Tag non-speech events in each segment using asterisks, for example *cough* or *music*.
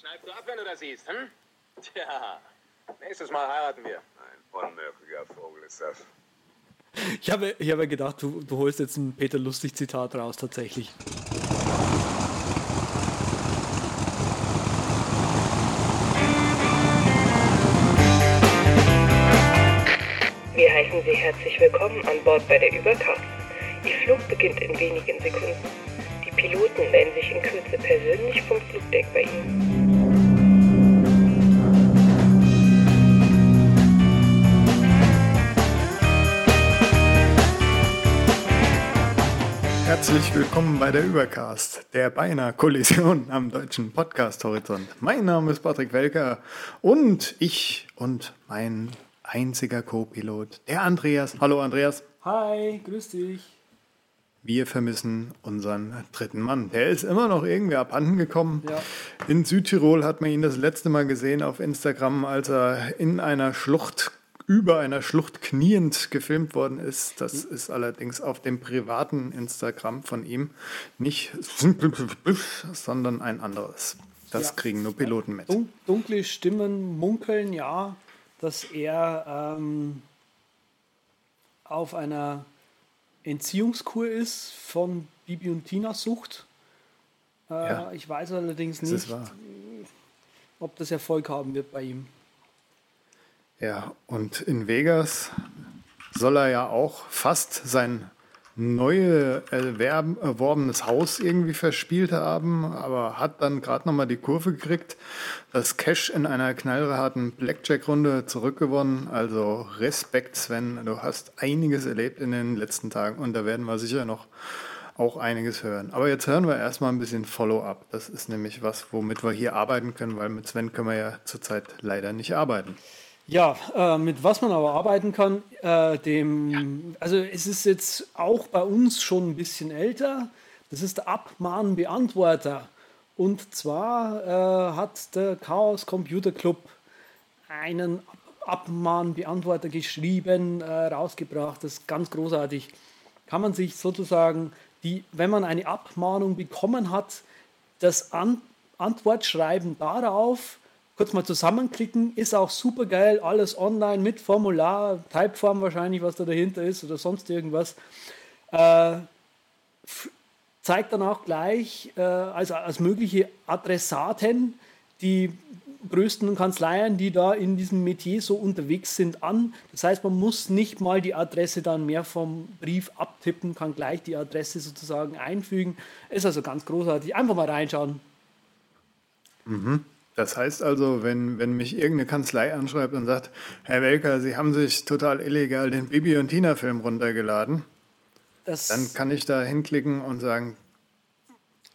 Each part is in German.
schneidest du ab, wenn du das siehst, hm? Tja, nächstes Mal heiraten wir. Ein unmöglicher Vogel ist das. Ich habe, ich habe gedacht, du, du holst jetzt ein Peter Lustig-Zitat raus, tatsächlich. Wir heißen Sie herzlich willkommen an Bord bei der Übercast. Ihr Flug beginnt in wenigen Sekunden. Die Piloten melden sich in Kürze persönlich vom Flugdeck bei Ihnen. Herzlich willkommen bei der Übercast, der beinahe Kollision am deutschen Podcast-Horizont. Mein Name ist Patrick Welker und ich und mein einziger Co-Pilot, der Andreas. Hallo Andreas. Hi, grüß dich. Wir vermissen unseren dritten Mann. Der ist immer noch irgendwie abhanden gekommen. Ja. In Südtirol hat man ihn das letzte Mal gesehen auf Instagram, als er in einer Schlucht über einer Schlucht kniend gefilmt worden ist. Das ist allerdings auf dem privaten Instagram von ihm nicht *laughs* sondern ein anderes. Das Ja. kriegen nur Piloten mit. Dun dunkle Stimmen munkeln, ja, dass er ähm, auf einer Entziehungskur ist von Bibi und Tina Sucht. Äh, Ja. Ich weiß allerdings nicht, ob das Erfolg haben wird bei ihm. Ja, und in Vegas soll er ja auch fast sein neu erwerben, erworbenes Haus irgendwie verspielt haben, aber hat dann gerade nochmal die Kurve gekriegt, das Cash in einer knallharten Blackjack-Runde zurückgewonnen. Also Respekt, Sven, du hast einiges erlebt in den letzten Tagen und da werden wir sicher noch auch einiges hören. Aber jetzt hören wir erstmal ein bisschen Follow-up. Das ist nämlich was, womit wir hier arbeiten können, weil mit Sven können wir ja zurzeit leider nicht arbeiten. Ja, äh, mit was man aber arbeiten kann, äh, dem, also es ist jetzt auch bei uns schon ein bisschen älter. Das ist der Abmahnbeantworter. Und zwar äh, hat der Chaos Computer Club einen Abmahnbeantworter geschrieben, äh, rausgebracht. Das ist ganz großartig. Kann man sich sozusagen, die, wenn man eine Abmahnung bekommen hat, das An Antwortschreiben darauf kurz mal zusammenklicken, ist auch super geil, alles online mit Formular, Typeform wahrscheinlich, was da dahinter ist oder sonst irgendwas. Äh, zeigt dann auch gleich äh, also als mögliche Adressaten die größten Kanzleien, die da in diesem Metier so unterwegs sind, an. Das heißt, man muss nicht mal die Adresse dann mehr vom Brief abtippen, kann gleich die Adresse sozusagen einfügen. Ist also ganz großartig. Einfach mal reinschauen. Das heißt also, wenn, wenn mich irgendeine Kanzlei anschreibt und sagt, Herr Welker, Sie haben sich total illegal den Bibi und Tina-Film runtergeladen, Das, dann kann ich da hinklicken und sagen,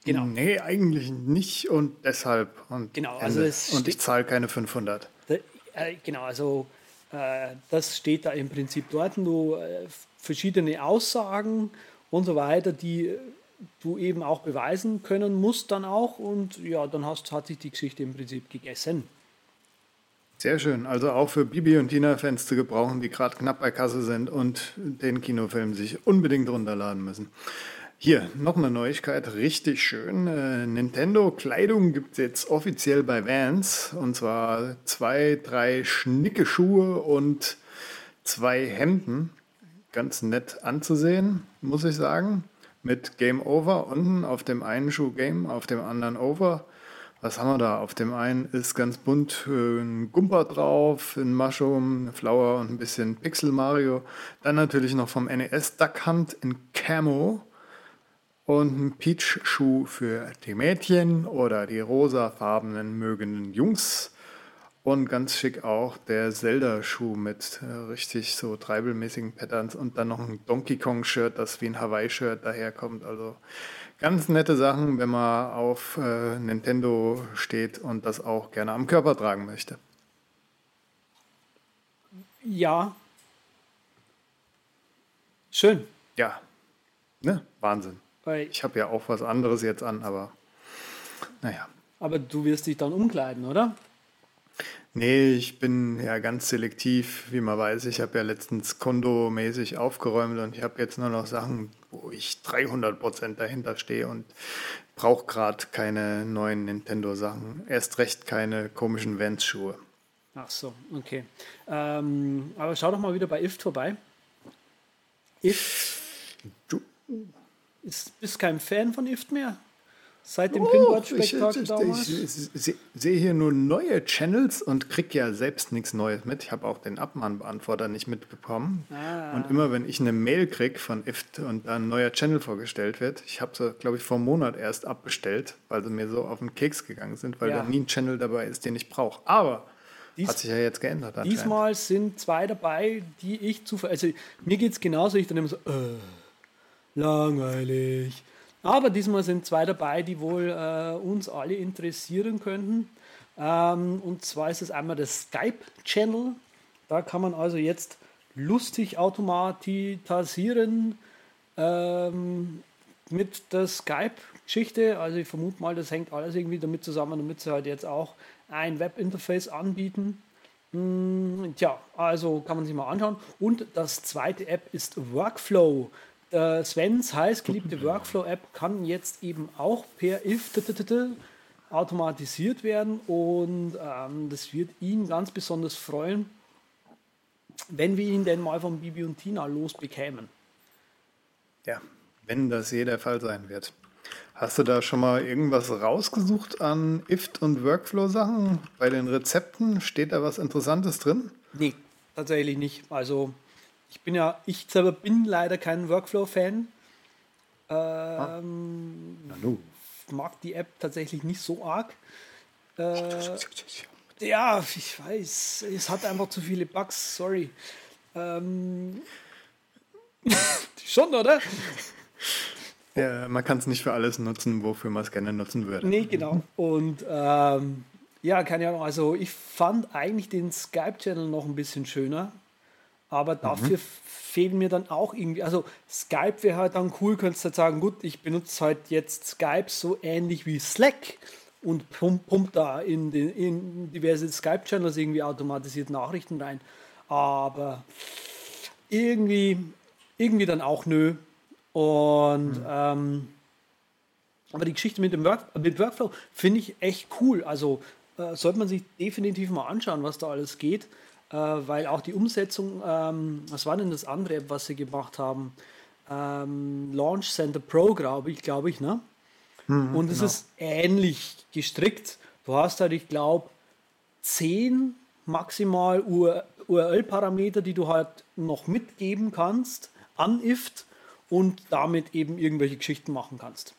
Genau. nee, eigentlich nicht und deshalb. Und, Genau, also und ich zahle keine 500. Da, äh, genau, also äh, das steht da im Prinzip dort. Du äh, verschiedene Aussagen und so weiter, die du eben auch beweisen können musst dann auch und ja, dann hast, hat sich die Geschichte im Prinzip gegessen. Sehr schön. Also auch für Bibi und Tina-Fans zu gebrauchen, die gerade knapp bei Kasse sind und den Kinofilm sich unbedingt runterladen müssen. Hier, noch eine Neuigkeit, richtig schön. Äh, Nintendo Kleidung gibt es jetzt offiziell bei Vans. Und zwar zwei, drei schnicke Schuhe und zwei Hemden. Ganz nett anzusehen, muss ich sagen. Mit Game Over unten auf dem einen Schuh Game, auf dem anderen Over. Was haben wir da? Auf dem einen ist ganz bunt äh, ein Gumper drauf, ein Mushroom, eine Flower und ein bisschen Pixel Mario. Dann natürlich noch vom NES Duck Hunt in Camo und ein Peach-Schuh für die Mädchen oder die rosafarbenen mögenden Jungs. Und ganz schick auch der Zelda-Schuh mit äh, richtig so treibelmäßigen Patterns und dann noch ein Donkey Kong-Shirt, das wie ein Hawaii-Shirt daherkommt. Also ganz nette Sachen, wenn man auf äh, Nintendo steht und das auch gerne am Körper tragen möchte. Ja. Schön. Ja, ne? Wahnsinn. Weil, Ich habe ja auch was anderes jetzt an, aber naja. aber du wirst dich dann umkleiden, oder? Nee, ich bin ja ganz selektiv, wie man weiß. Ich habe ja letztens kondomäßig aufgeräumt und ich habe jetzt nur noch Sachen, wo ich 300% dahinter stehe und brauche gerade keine neuen Nintendo-Sachen. Erst recht keine komischen Vans-Schuhe. Ach so, okay. Ähm, aber schau doch mal wieder bei IFT vorbei. IFT. Du, Ist, bist kein Fan von IFT mehr? Seit dem Oh, Pinboard-Spektakel ich, damals? ich, ich, ich se- sehe hier nur neue Channels und krieg ja selbst nichts Neues mit. Ich habe auch den Abmahnbeantworter nicht mitbekommen. Ah. Und immer wenn ich eine Mail krieg von IFT und da ein neuer Channel vorgestellt wird, ich habe sie, glaube ich, vor einem Monat erst abbestellt, weil sie mir so auf den Keks gegangen sind, weil Ja. da nie ein Channel dabei ist, den ich brauche. Aber Dies- hat sich ja jetzt geändert. Diesmal sind zwei dabei, die ich zufällig. Also mir geht es genauso, ich dann immer so, äh, langweilig. Aber diesmal sind zwei dabei, die wohl äh, uns alle interessieren könnten. Ähm, und zwar ist es einmal der Skype-Channel. Da kann man also jetzt lustig automatisieren ähm, mit der Skype-Geschichte. Also ich vermute mal, das hängt alles irgendwie damit zusammen, damit sie halt jetzt auch ein Webinterface anbieten. Hm, Tja, also kann man sich mal anschauen. Und das zweite App ist Workflow. Der Svens heißgeliebte Workflow-App kann jetzt eben auch per if automatisiert werden und ähm, das wird ihn ganz besonders freuen, wenn wir ihn denn mal von Bibi und Tina losbekämen. Ja, wenn das je der Fall sein wird. Hast du da schon mal irgendwas rausgesucht an IFT und Workflow-Sachen? Bei den Rezepten steht da was Interessantes drin? Nee, tatsächlich nicht. Also ich bin ja, ich selber bin leider kein Workflow-Fan. Ähm, nu. mag die App tatsächlich nicht so arg. Äh, ja, ich weiß, es hat einfach zu viele Bugs, sorry. Ähm, *laughs* schon, oder? Ja, man kann es nicht für alles nutzen, wofür man es gerne nutzen würde. Nee, genau. Und ähm, ja, keine Ahnung. Also ich fand eigentlich den Skype-Channel noch ein bisschen schöner. Aber dafür fehlen mir dann auch irgendwie. Also Skype wäre halt dann cool, könntest du halt sagen, gut, ich benutze halt jetzt Skype so ähnlich wie Slack und pump, pump da in, den, in diverse Skype-Channels irgendwie automatisiert Nachrichten rein. Aber irgendwie, irgendwie dann auch nö. Und ähm, aber die Geschichte mit dem Work, mit Workflow finde ich echt cool. Also äh, sollte man sich definitiv mal anschauen, was da alles geht. Äh, weil auch die Umsetzung, ähm, was war denn das andere App, was sie gemacht haben? Ähm, Launch Center Pro, glaube ich, glaube ich, ne? Und es ist ähnlich gestrickt. Du hast halt, ich glaube, zehn maximal URL-Parameter, die du halt noch mitgeben kannst an IFT und damit eben irgendwelche Geschichten machen kannst.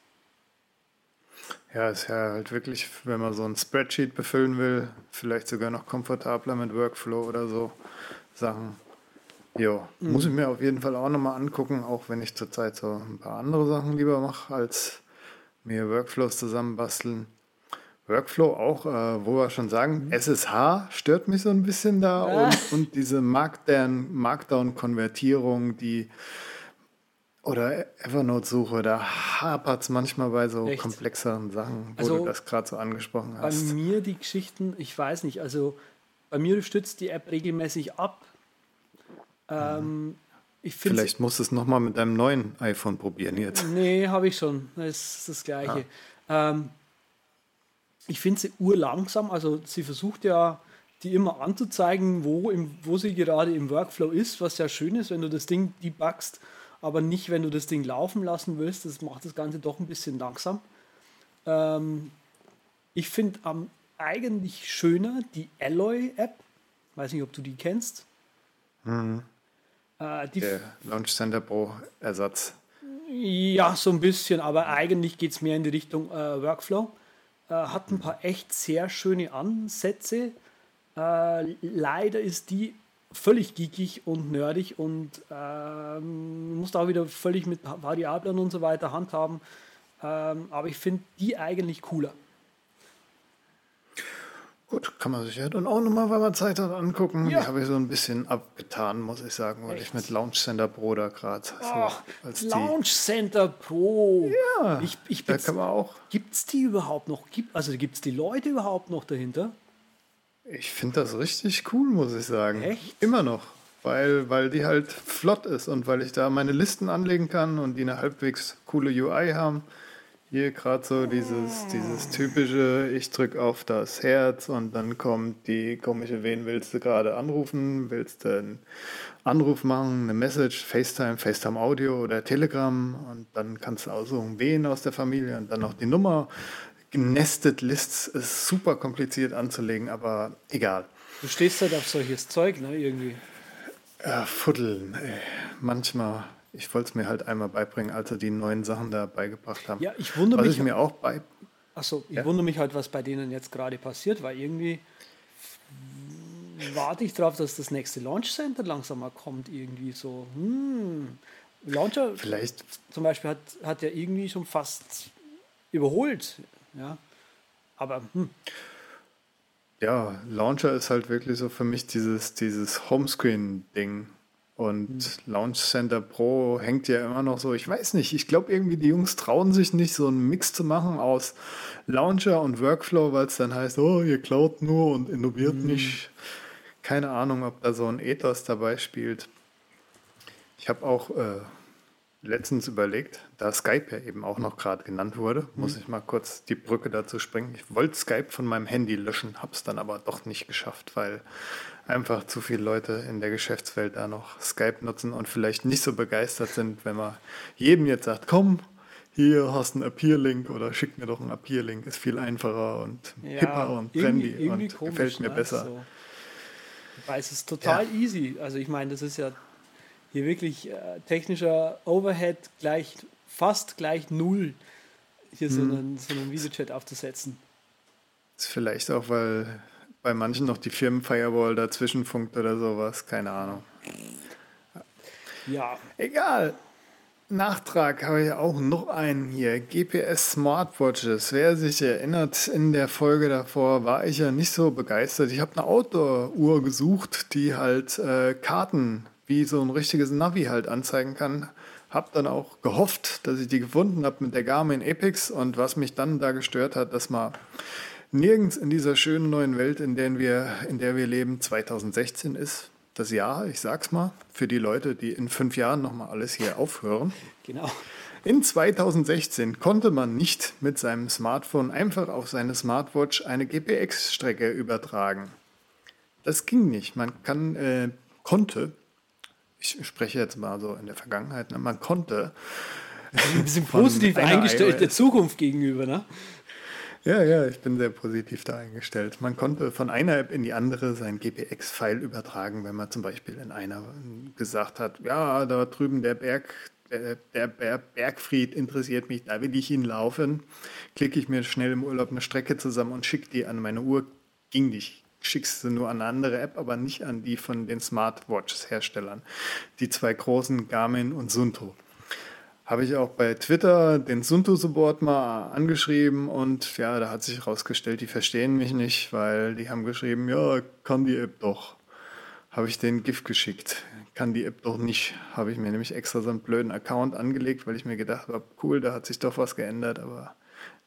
Ja, ist ja halt wirklich, wenn man so ein Spreadsheet befüllen will, vielleicht sogar noch komfortabler mit Workflow oder so Sachen. Jo, muss ich mir auf jeden Fall auch nochmal angucken, auch wenn ich zurzeit so ein paar andere Sachen lieber mache, als mir Workflows zusammenbasteln. Workflow auch, äh, wo wir schon sagen, SSH stört mich so ein bisschen da und, und diese Markdown- Markdown-Konvertierung, die oder Evernote-Suche, da hapert es manchmal bei so Echt? komplexeren Sachen, wo Also, du das gerade so angesprochen Bei hast. mir die Geschichten, ich weiß nicht, also bei mir stützt die App regelmäßig ab. Ähm, ich Vielleicht musst du es nochmal mit deinem neuen iPhone probieren jetzt. Nee, habe ich schon. Das ist das Gleiche. Ähm, ich finde sie urlangsam. Also sie versucht ja, die immer anzuzeigen, wo, im, wo sie gerade im Workflow ist, was ja schön ist, wenn du das Ding debuggst, aber nicht, wenn du das Ding laufen lassen willst. Das macht das Ganze doch ein bisschen langsam. Ähm, ich finde am eigentlich schöner die Alloy-App. Weiß nicht, ob du die kennst. Äh, die Der Launch Center Pro Ersatz. Ja, so ein bisschen, aber eigentlich geht es mehr in die Richtung äh, Workflow. Äh, hat ein paar echt sehr schöne Ansätze. Äh, leider ist die völlig geekig und nerdig und ähm, muss da wieder völlig mit Variablen und so weiter handhaben. Ähm, aber ich finde die eigentlich cooler. Gut, kann man sich ja dann auch nochmal, wenn man Zeit hat, angucken. Ja. Die habe ich so ein bisschen abgetan, muss ich sagen, weil ich Echt? mit Launch Center Pro da gerade so als die. Launch Center Pro. Ja, ich, ich da kann man auch. Gibt's die überhaupt noch? Gibt, also gibt es die Leute überhaupt noch dahinter? Ich finde das richtig cool, muss ich sagen. Echt? Immer noch. weil, weil die halt flott ist und weil ich da meine Listen anlegen kann und die eine halbwegs coole UI haben. Hier gerade so dieses, dieses typische, ich drücke auf das Herz und dann kommt die komische, wen willst du gerade anrufen? Willst du einen Anruf machen, eine Message, FaceTime, FaceTime Audio oder Telegram und dann kannst du aussuchen, wen aus der Familie und dann noch die Nummer. Nested Lists ist super kompliziert anzulegen, aber egal. Du stehst halt auf solches Zeug, ne, irgendwie. Ja, Fuddeln, ey. Manchmal ich wollte es mir halt einmal beibringen, als sie die neuen Sachen da beigebracht haben. Ja, ich wundere was mich. ich mir auch bei. Achso, ich Ja. wundere mich halt, was bei denen jetzt gerade passiert, weil irgendwie warte ich darauf, dass das nächste Launch Center langsam mal kommt, irgendwie so. Hm. Launcher Vielleicht, zum Beispiel hat, hat ja irgendwie schon fast überholt. Ja. Aber hm, ja, Launcher ist halt wirklich so für mich dieses, dieses Homescreen-Ding. Und Launch Center Pro hängt ja immer noch so, ich weiß nicht, ich glaube irgendwie die Jungs trauen sich nicht, so einen Mix zu machen aus Launcher und Workflow, weil es dann heißt, oh, ihr klaut nur und innoviert nicht. Keine Ahnung, ob da so ein Ethos dabei spielt. Ich habe auch äh, letztens überlegt, da Skype ja eben auch noch gerade genannt wurde, muss ich mal kurz die Brücke dazu springen. Ich wollte Skype von meinem Handy löschen, habe es dann aber doch nicht geschafft, weil einfach zu viele Leute in der Geschäftswelt da noch Skype nutzen und vielleicht nicht so begeistert sind, wenn man jedem jetzt sagt, komm, hier hast du einen Appear-Link oder schick mir doch einen Appear-Link, ist viel einfacher und ja, hipper und irgendwie- trendy irgendwie und komisch, gefällt mir ne? besser. So. Weil es ist total easy. Also ich meine, das ist ja hier wirklich äh, technischer Overhead gleich fast gleich null, hier so, einen, so einen Videochat aufzusetzen. Ist vielleicht auch, weil bei manchen noch die Firmenfirewall dazwischen funkt oder sowas, keine Ahnung. Ja, Egal. Nachtrag habe ich auch noch einen hier. GPS Smartwatches. Wer sich erinnert, in der Folge davor war ich ja nicht so begeistert. Ich habe eine Outdoor-Uhr gesucht, die halt äh, Karten wie so ein richtiges Navi halt anzeigen kann. Hab dann auch gehofft, dass ich die gefunden habe mit der Garmin Epix und was mich dann da gestört hat, dass man nirgends in dieser schönen neuen Welt, in der wir, in der wir leben, 2016 ist. Das Jahr, ich sag's mal, für die Leute, die in fünf Jahren nochmal alles hier aufhören. genau. In 2016 konnte man nicht mit seinem Smartphone einfach auf seine Smartwatch eine GPX-Strecke übertragen. Das ging nicht. Man kann, äh, konnte, ich spreche jetzt mal so in der Vergangenheit, ne, man konnte Ein bisschen *laughs* positiv eingestellt der. Zukunft gegenüber, ne? Ja, ja, ich bin sehr positiv da eingestellt. Man konnte von einer App in die andere sein GPX-File übertragen, wenn man zum Beispiel in einer gesagt hat, ja, da drüben der Berg, der, der Ber- Bergfried interessiert mich, da will ich hinlaufen. Klicke ich mir schnell im Urlaub eine Strecke zusammen und schicke die an meine Uhr. Ging nicht. Schickst du nur an eine andere App, aber nicht an die von den Smartwatches-Herstellern. Die zwei großen Garmin und Sunto. Habe ich auch bei Twitter den Sunto-Support mal angeschrieben und ja, da hat sich herausgestellt, die verstehen mich nicht, weil die haben geschrieben, ja, kann die App doch. Habe ich den GIF geschickt. Kann die App doch nicht. Habe ich mir nämlich extra so einen blöden Account angelegt, weil ich mir gedacht habe, cool, da hat sich doch was geändert, aber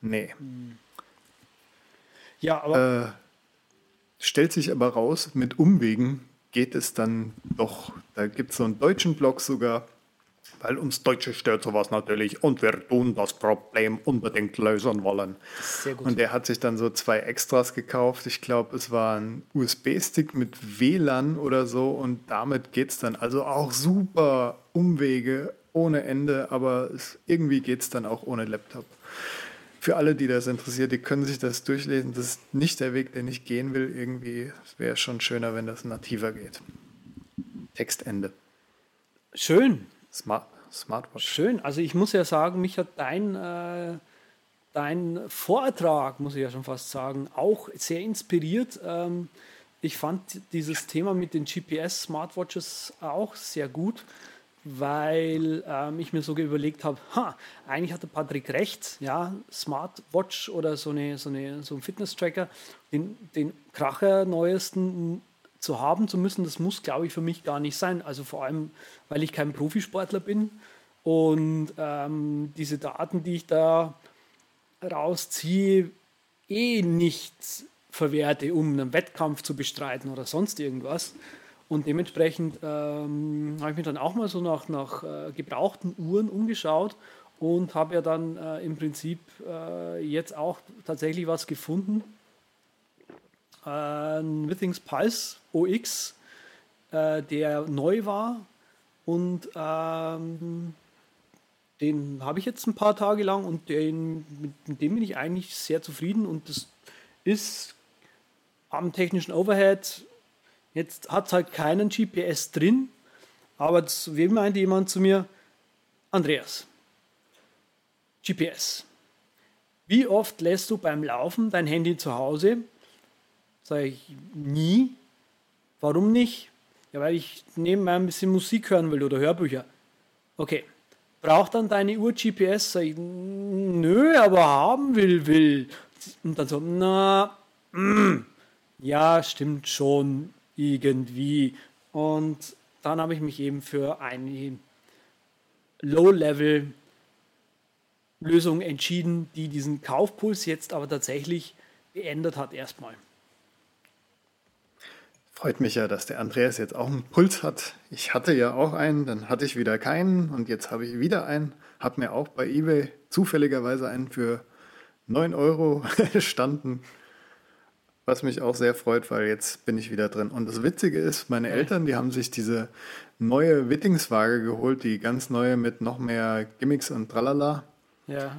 nee. Ja, aber Äh, stellt sich aber raus, mit Umwegen geht es dann doch. Da gibt es so einen deutschen Blog sogar, weil uns Deutsche stört sowas natürlich und wir tun das Problem unbedingt lösen wollen. sehr gut. Und der hat sich dann so zwei Extras gekauft. Ich glaube, es war ein USB-Stick mit WLAN oder so und damit geht es dann also auch super Umwege ohne Ende, aber es, irgendwie geht es dann auch ohne Laptop. Für alle, die das interessiert, die können sich das durchlesen. Das ist nicht der Weg, den ich gehen will. Irgendwie wäre es schon schöner, wenn das nativer geht. Textende. schön. Smart, Smartwatch. Schön. Also ich muss ja sagen, mich hat dein, äh, dein Vortrag, muss ich ja schon fast sagen, auch sehr inspiriert. Ähm, ich fand dieses Thema mit den GPS-Smartwatches auch sehr gut, weil ähm, ich mir sogar überlegt habe, ha, eigentlich hatte Patrick recht, ja, Smartwatch oder so, eine, so, eine, so ein Fitness-Tracker, den, den Kracher neuesten zu haben zu müssen, das muss, glaube ich, für mich gar nicht sein. Also vor allem, weil ich kein Profisportler bin und ähm, diese Daten, die ich da rausziehe, eh nicht verwerte, um einen Wettkampf zu bestreiten oder sonst irgendwas. Und dementsprechend ähm, habe ich mir dann auch mal so nach, nach äh, gebrauchten Uhren umgeschaut und habe ja dann äh, im Prinzip äh, jetzt auch tatsächlich was gefunden. Ein Withings Pulse OX, äh, der neu war und ähm, den habe ich jetzt ein paar Tage lang und den, mit dem bin ich eigentlich sehr zufrieden und das ist am technischen Overhead. Jetzt hat es halt keinen GPS drin, aber das, wie meinte jemand zu mir, Andreas, GPS. Wie oft lässt du beim Laufen dein Handy zu Hause? Sage ich, nie. Warum nicht? Ja, weil ich nebenbei ein bisschen Musik hören will oder Hörbücher. Okay. Braucht dann deine Uhr GPS? Sag ich, nö, aber haben will, will. Und dann so, na, mm, ja, stimmt schon irgendwie. Und dann habe ich mich eben für eine Low-Level Lösung entschieden, die diesen Kaufpuls jetzt aber tatsächlich beendet hat erstmal. Freut mich ja, dass der Andreas jetzt auch einen Puls hat. Ich hatte ja auch einen, dann hatte ich wieder keinen und jetzt habe ich wieder einen. Habe mir auch bei eBay zufälligerweise einen für 9 Euro *laughs* standen, was mich auch sehr freut, weil jetzt bin ich wieder drin. Und das Witzige ist, meine Eltern, die haben sich diese neue Wittingswaage geholt, die ganz neue mit noch mehr Gimmicks und Tralala. Ja.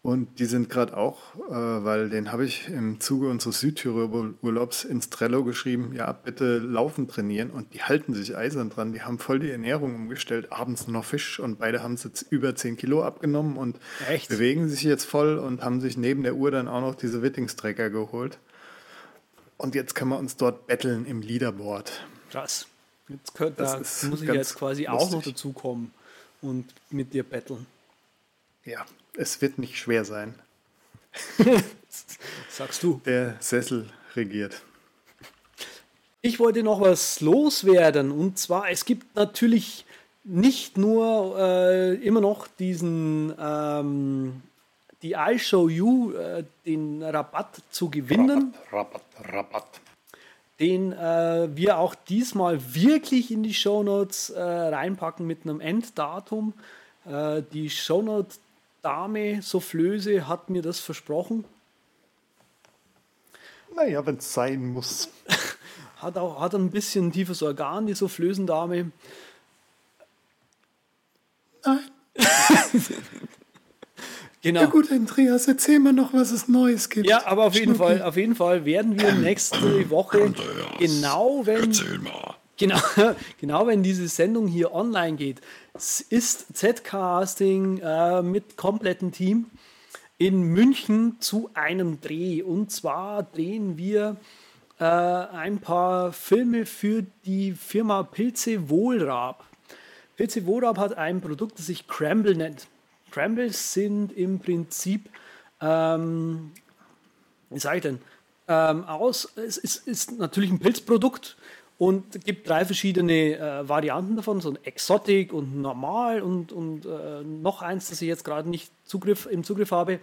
Und die sind gerade auch, äh, weil den habe ich im Zuge unseres Südtirol-Urlaubs ins Trello geschrieben, ja, bitte laufen trainieren. Und die halten sich eisern dran. Die haben voll die Ernährung umgestellt, abends nur noch Fisch und beide haben jetzt über 10 Kilo abgenommen und Echt? bewegen sich jetzt voll und haben sich neben der Uhr dann auch noch diese Wittingstrecker geholt. Und jetzt können wir uns dort betteln im Leaderboard. Krass. Jetzt könnt, da muss ich jetzt quasi auch noch lustig. dazukommen und mit dir betteln. Ja, es wird nicht schwer sein. *laughs* Sagst du. Der Sessel regiert. Ich wollte noch was loswerden und zwar, es gibt natürlich nicht nur äh, immer noch diesen ähm, die I Show You, äh, den Rabatt zu gewinnen, Rabatt, Rabatt. den äh, wir auch diesmal wirklich in die Shownotes äh, reinpacken mit einem Enddatum. Äh, die Shownote Dame Soufflöse hat mir das versprochen. Naja, wenn es sein muss. *laughs* Hat auch hat ein bisschen ein tiefes Organ, die Soufflösendame. Nein. *laughs* Genau. Ja gut, Andreas, erzähl mir noch, was es Neues gibt. Ja, aber auf jeden. Fall, auf jeden Fall werden wir nächste Woche genau wenn genau, *laughs* genau wenn diese Sendung hier online geht, ist Z-Casting äh, mit komplettem Team in München zu einem Dreh. Und zwar drehen wir äh, ein paar Filme für die Firma Pilze Wohlrab. Pilze Wohlrab hat ein Produkt, das sich Cramble nennt. Crambles sind im Prinzip ähm, wie sage ich denn, ähm, aus, es ist, ist natürlich ein Pilzprodukt und gibt drei verschiedene äh, Varianten davon, so ein Exotic und normal und, und äh, noch eins, das ich jetzt gerade nicht Zugriff, im Zugriff habe.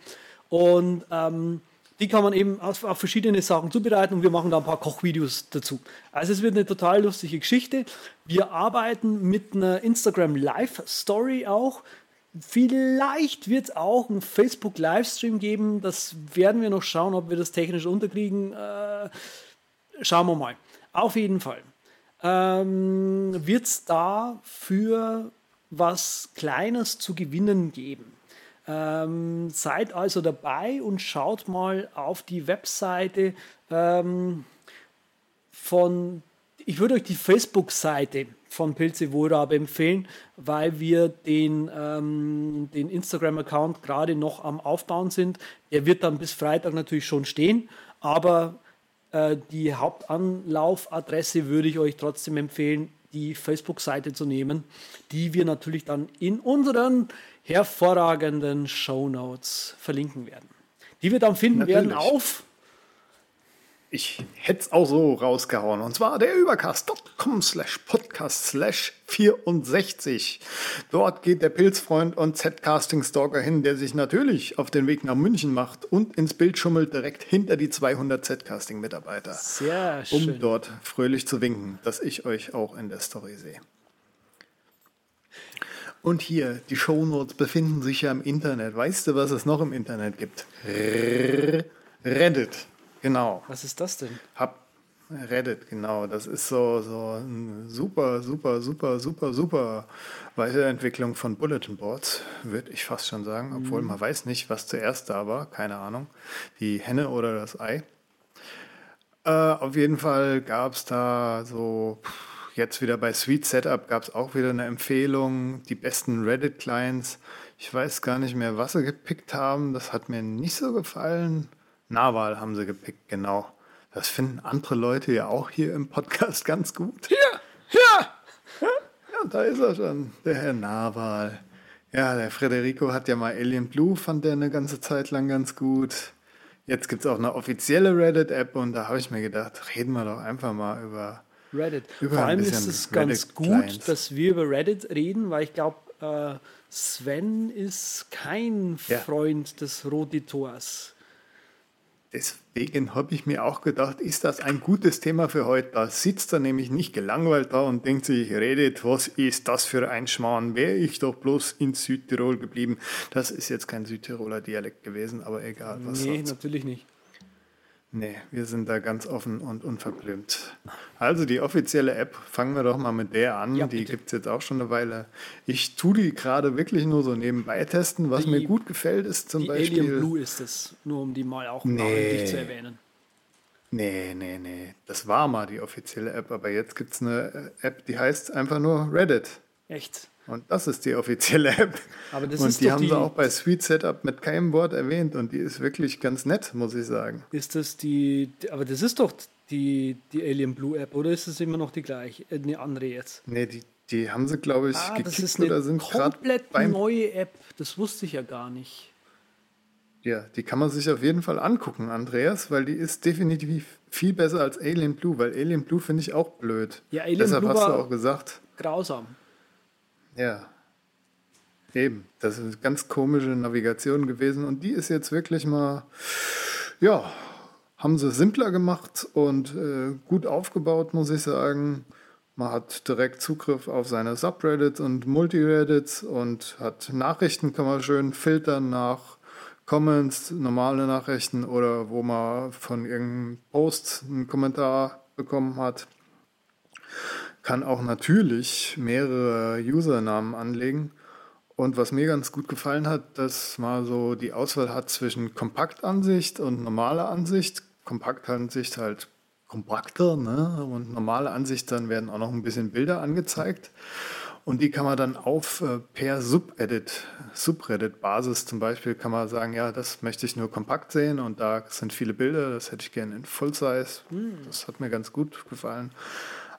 Und ähm, die kann man eben auf, auf verschiedene Sachen zubereiten und wir machen da ein paar Kochvideos dazu. Also es wird eine total lustige Geschichte. Wir arbeiten mit einer Instagram Live Story auch. Vielleicht wird es auch einen Facebook Livestream geben. Das werden wir noch schauen, ob wir das technisch unterkriegen. Äh, schauen wir mal. Auf jeden Fall ähm, wird es da für was Kleines zu gewinnen geben. Ähm, seid also dabei und schaut mal auf die Webseite ähm, von, ich würde euch die Facebook-Seite von Pilze Wohlrabe empfehlen, weil wir den, ähm, den Instagram-Account gerade noch am Aufbauen sind. Der wird dann bis Freitag natürlich schon stehen, aber äh, die Hauptanlaufadresse würde ich euch trotzdem empfehlen, die Facebook-Seite zu nehmen, die wir natürlich dann in unseren hervorragenden Show Notes verlinken werden. Die wir dann finden werden Natürlich. auf ich hätte es auch so rausgehauen. Und zwar der übercast.com slash podcast slash 64. Dort geht der Pilzfreund und Z-Casting-Stalker hin, der sich natürlich auf den Weg nach München macht und ins Bild schummelt direkt hinter die 200 Z-Casting-Mitarbeiter. Sehr schön. Um dort fröhlich zu winken, dass ich euch auch in der Story sehe. Und hier, die Shownotes befinden sich ja im Internet. Weißt du, was es noch im Internet gibt? Reddit. Genau. Was ist das denn? Hab Reddit, genau. Das ist so, so eine super, super, super, super, super Weiterentwicklung von Bulletin Boards, würde ich fast schon sagen. Obwohl man weiß nicht, was zuerst da war. Keine Ahnung. Die Henne oder das Ei. Äh, auf jeden Fall gab es da so, jetzt wieder bei Sweet Setup gab es auch wieder eine Empfehlung, die besten Reddit-Clients. Ich weiß gar nicht mehr, was sie gepickt haben. Das hat mir nicht so gefallen. Nawal haben sie gepickt, genau. Das finden andere Leute ja auch hier im Podcast *laughs* ganz gut. Hier, hier! Ja, da ist er schon, der Herr Nawal. Ja, der Federico hat ja mal Alien Blue, fand der eine ganze Zeit lang ganz gut. Jetzt gibt es auch eine offizielle Reddit-App und da habe ich mir gedacht, reden wir doch einfach mal über. Reddit. Über Vor allem ist es ganz gut, dass wir über Reddit reden, weil ich glaube, äh, Sven ist kein Ja. Freund des Roditors. Deswegen habe ich mir auch gedacht, ist das ein gutes Thema für heute? Da sitzt er nämlich nicht gelangweilt da und denkt sich, redet, was ist das für ein Schmarrn? Wäre ich doch bloß in Südtirol geblieben. Das ist jetzt kein Südtiroler Dialekt gewesen, aber egal. Was nee, soll's. natürlich nicht. Nee, wir sind da ganz offen und unverblümt. Also die offizielle App, fangen wir doch mal mit der an. Ja, die gibt es jetzt auch schon eine Weile. Ich tue die gerade wirklich nur so nebenbei testen. Was Die- mir gut gefällt, ist zum Die Beispiel. Alien Blue ist es, nur um die mal auch Nee. zu erwähnen. Nee, nee, nee. Das war mal die offizielle App, aber jetzt gibt es eine äh, App, die heißt einfach nur Reddit. Echt. Und das ist die offizielle App. Aber das und ist die haben die- sie auch bei Sweet Setup mit keinem Wort erwähnt und die ist wirklich ganz nett, muss ich sagen. Ist das die, aber das ist doch die, die Alien Blue App, oder ist es immer noch die gleiche, äh, eine andere jetzt? Nee, die, die haben sie, glaube ich, Ah, das gekickt ist eine oder sind komplett neue App. Das wusste ich ja gar nicht. Ja, die kann man sich auf jeden Fall angucken, Andreas, weil die ist definitiv viel besser als Alien Blue, weil Alien Blue finde ich auch blöd. Ja, Alien Deshalb Blue hast du auch gesagt, Grausam. Ja. Eben, das ist eine ganz komische Navigation gewesen und die ist jetzt wirklich mal, ja, haben sie simpler gemacht und äh, gut aufgebaut, muss ich sagen. Man hat direkt Zugriff auf seine Subreddits und Multireddits und hat Nachrichten, kann man schön filtern nach Comments, normale Nachrichten oder wo man von irgendeinem Post einen Kommentar bekommen hat. Kann auch natürlich mehrere Usernamen anlegen. Und was mir ganz gut gefallen hat, dass man so die Auswahl hat zwischen Kompaktansicht und normaler Ansicht. Kompaktansicht halt kompakter, ne? Und normale Ansicht, dann werden auch noch ein bisschen Bilder angezeigt. Und die kann man dann auf äh, per Subedit, Subreddit-Basis zum Beispiel, kann man sagen, ja, das möchte ich nur kompakt sehen und da sind viele Bilder, das hätte ich gerne in Full Size. Das hat mir ganz gut gefallen.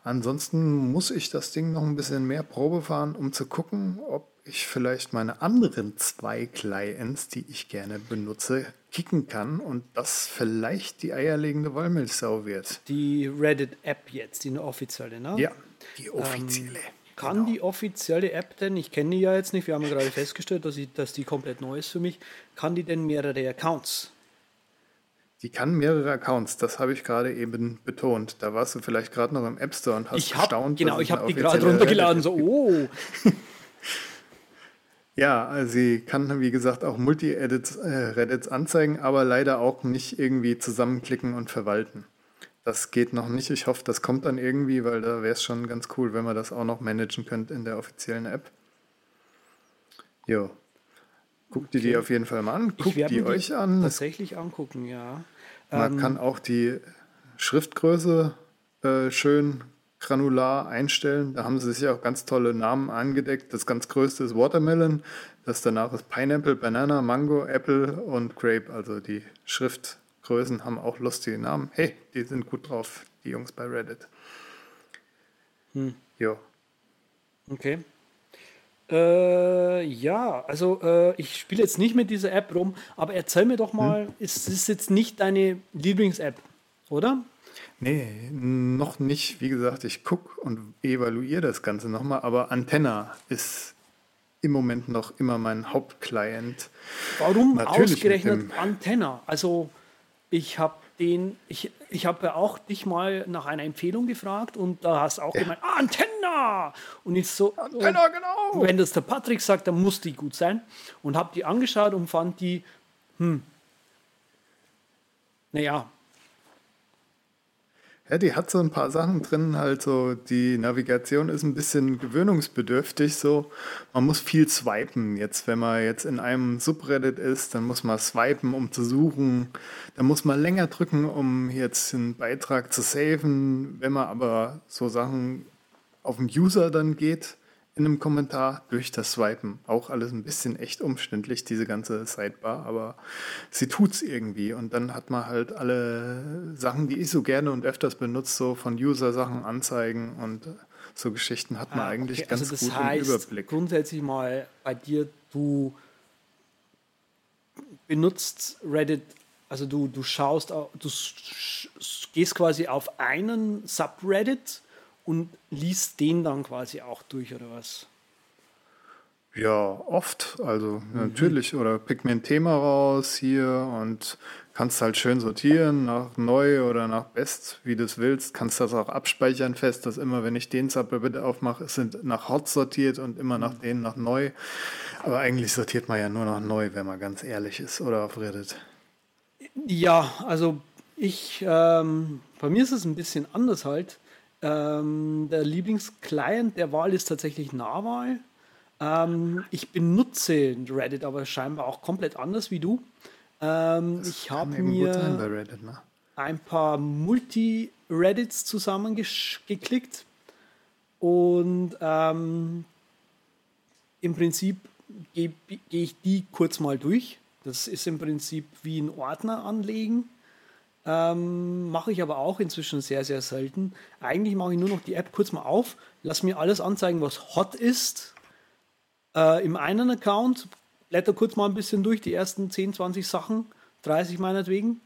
Ansonsten muss ich das Ding noch ein bisschen mehr Probe fahren, um zu gucken, ob ich vielleicht meine anderen zwei Clients, die ich gerne benutze, kicken kann und das vielleicht die eierlegende Wollmilchsau wird. Die Reddit-App jetzt, die eine offizielle, ne? Ja, die offizielle. Kann Genau. die offizielle App denn, ich kenne die ja jetzt nicht, wir haben ja gerade festgestellt, dass, ich, dass die komplett neu ist für mich, kann die denn mehrere Accounts? Die kann mehrere Accounts, das habe ich gerade eben betont. Da warst du vielleicht gerade noch im App Store und hast Ich habe gestaunt. genau, ich habe die gerade runtergeladen, so, oh, *laughs* Ja, also sie kann, wie gesagt, auch Multi-Edits, äh, Reddits anzeigen, aber leider auch nicht irgendwie zusammenklicken und verwalten. Das geht noch nicht. Ich hoffe, das kommt dann irgendwie, weil da wäre es schon ganz cool, wenn man das auch noch managen könnte in der offiziellen App. Jo. Guckt ihr die auf jeden Fall mal an. Guckt die euch an. Tatsächlich angucken, ja. Man Ähm, kann auch die Schriftgröße äh, schön granular einstellen. Da haben sie sich auch ganz tolle Namen angedeckt. Das ganz größte ist Watermelon, das danach ist Pineapple, Banana, Mango, Apple und Grape. Also die Schriftgrößen haben auch lustige Namen. Hey, die sind gut drauf, die Jungs bei Reddit. Hm. Jo. Okay. Äh, ja, also äh, ich spiele jetzt nicht mit dieser App rum, aber erzähl mir doch mal, Hm? ist es jetzt nicht deine Lieblings-App? oder? Nee, noch nicht. Wie gesagt, ich gucke und evaluiere das Ganze nochmal, aber Antenna ist im Moment noch immer mein Hauptclient. Warum Natürlich ausgerechnet Antenna? Also ich habe den, ich, ich habe ja auch dich mal nach einer Empfehlung gefragt und da hast auch gemeint, ah, Antenna! Und ich so, Antenna, genau! wenn das der Patrick sagt, dann muss die gut sein. Und habe die angeschaut und fand die, hm, naja, Ja, die hat so ein paar Sachen drin, halt so, die Navigation ist ein bisschen gewöhnungsbedürftig, so, man muss viel swipen jetzt, wenn man jetzt in einem Subreddit ist, dann muss man swipen, um zu suchen, dann muss man länger drücken, um jetzt einen Beitrag zu saven, wenn man aber so Sachen auf den User dann geht, in einem Kommentar durch das Swipen. Auch alles ein bisschen echt umständlich, diese ganze Sidebar, aber sie tut's irgendwie. Und dann hat man halt alle Sachen, die ich so gerne und öfters benutze, so von User-Sachen anzeigen und so Geschichten hat man Ah, eigentlich okay, ganz also das gut heißt, im Überblick. grundsätzlich mal bei dir, du benutzt Reddit, also du, du schaust, au- du gehst quasi auf einen Subreddit und liest den dann quasi auch durch, oder was? Ja, oft. Also Mhm. natürlich. Oder pick mir ein Thema raus hier und kannst halt schön sortieren nach neu oder nach best, wie du es willst. Kannst das auch abspeichern fest, dass immer, wenn ich den Subreddit aufmache, es sind nach hot sortiert und immer nach Mhm. denen nach neu. Aber eigentlich sortiert man ja nur nach neu, wenn man ganz ehrlich ist. Oder auf Reddit. Ja, also ich, ähm, bei mir ist es ein bisschen anders halt. Ähm, der Lieblingsclient der Wahl ist tatsächlich Narwal. Ähm, ich benutze Reddit aber scheinbar auch komplett anders wie du. Ähm, ich habe mir Reddit, ne? ein paar Multi-Reddits zusammengeklickt und ähm, im Prinzip gehe geh ich die kurz mal durch. Das ist im Prinzip wie ein Ordner anlegen. Ähm, mache ich aber auch inzwischen sehr, sehr selten. Eigentlich mache ich nur noch die App kurz mal auf, lass mir alles anzeigen, was hot ist. Äh, Im einen Account blätter kurz mal ein bisschen durch, die ersten 10, 20 Sachen, 30 meinetwegen.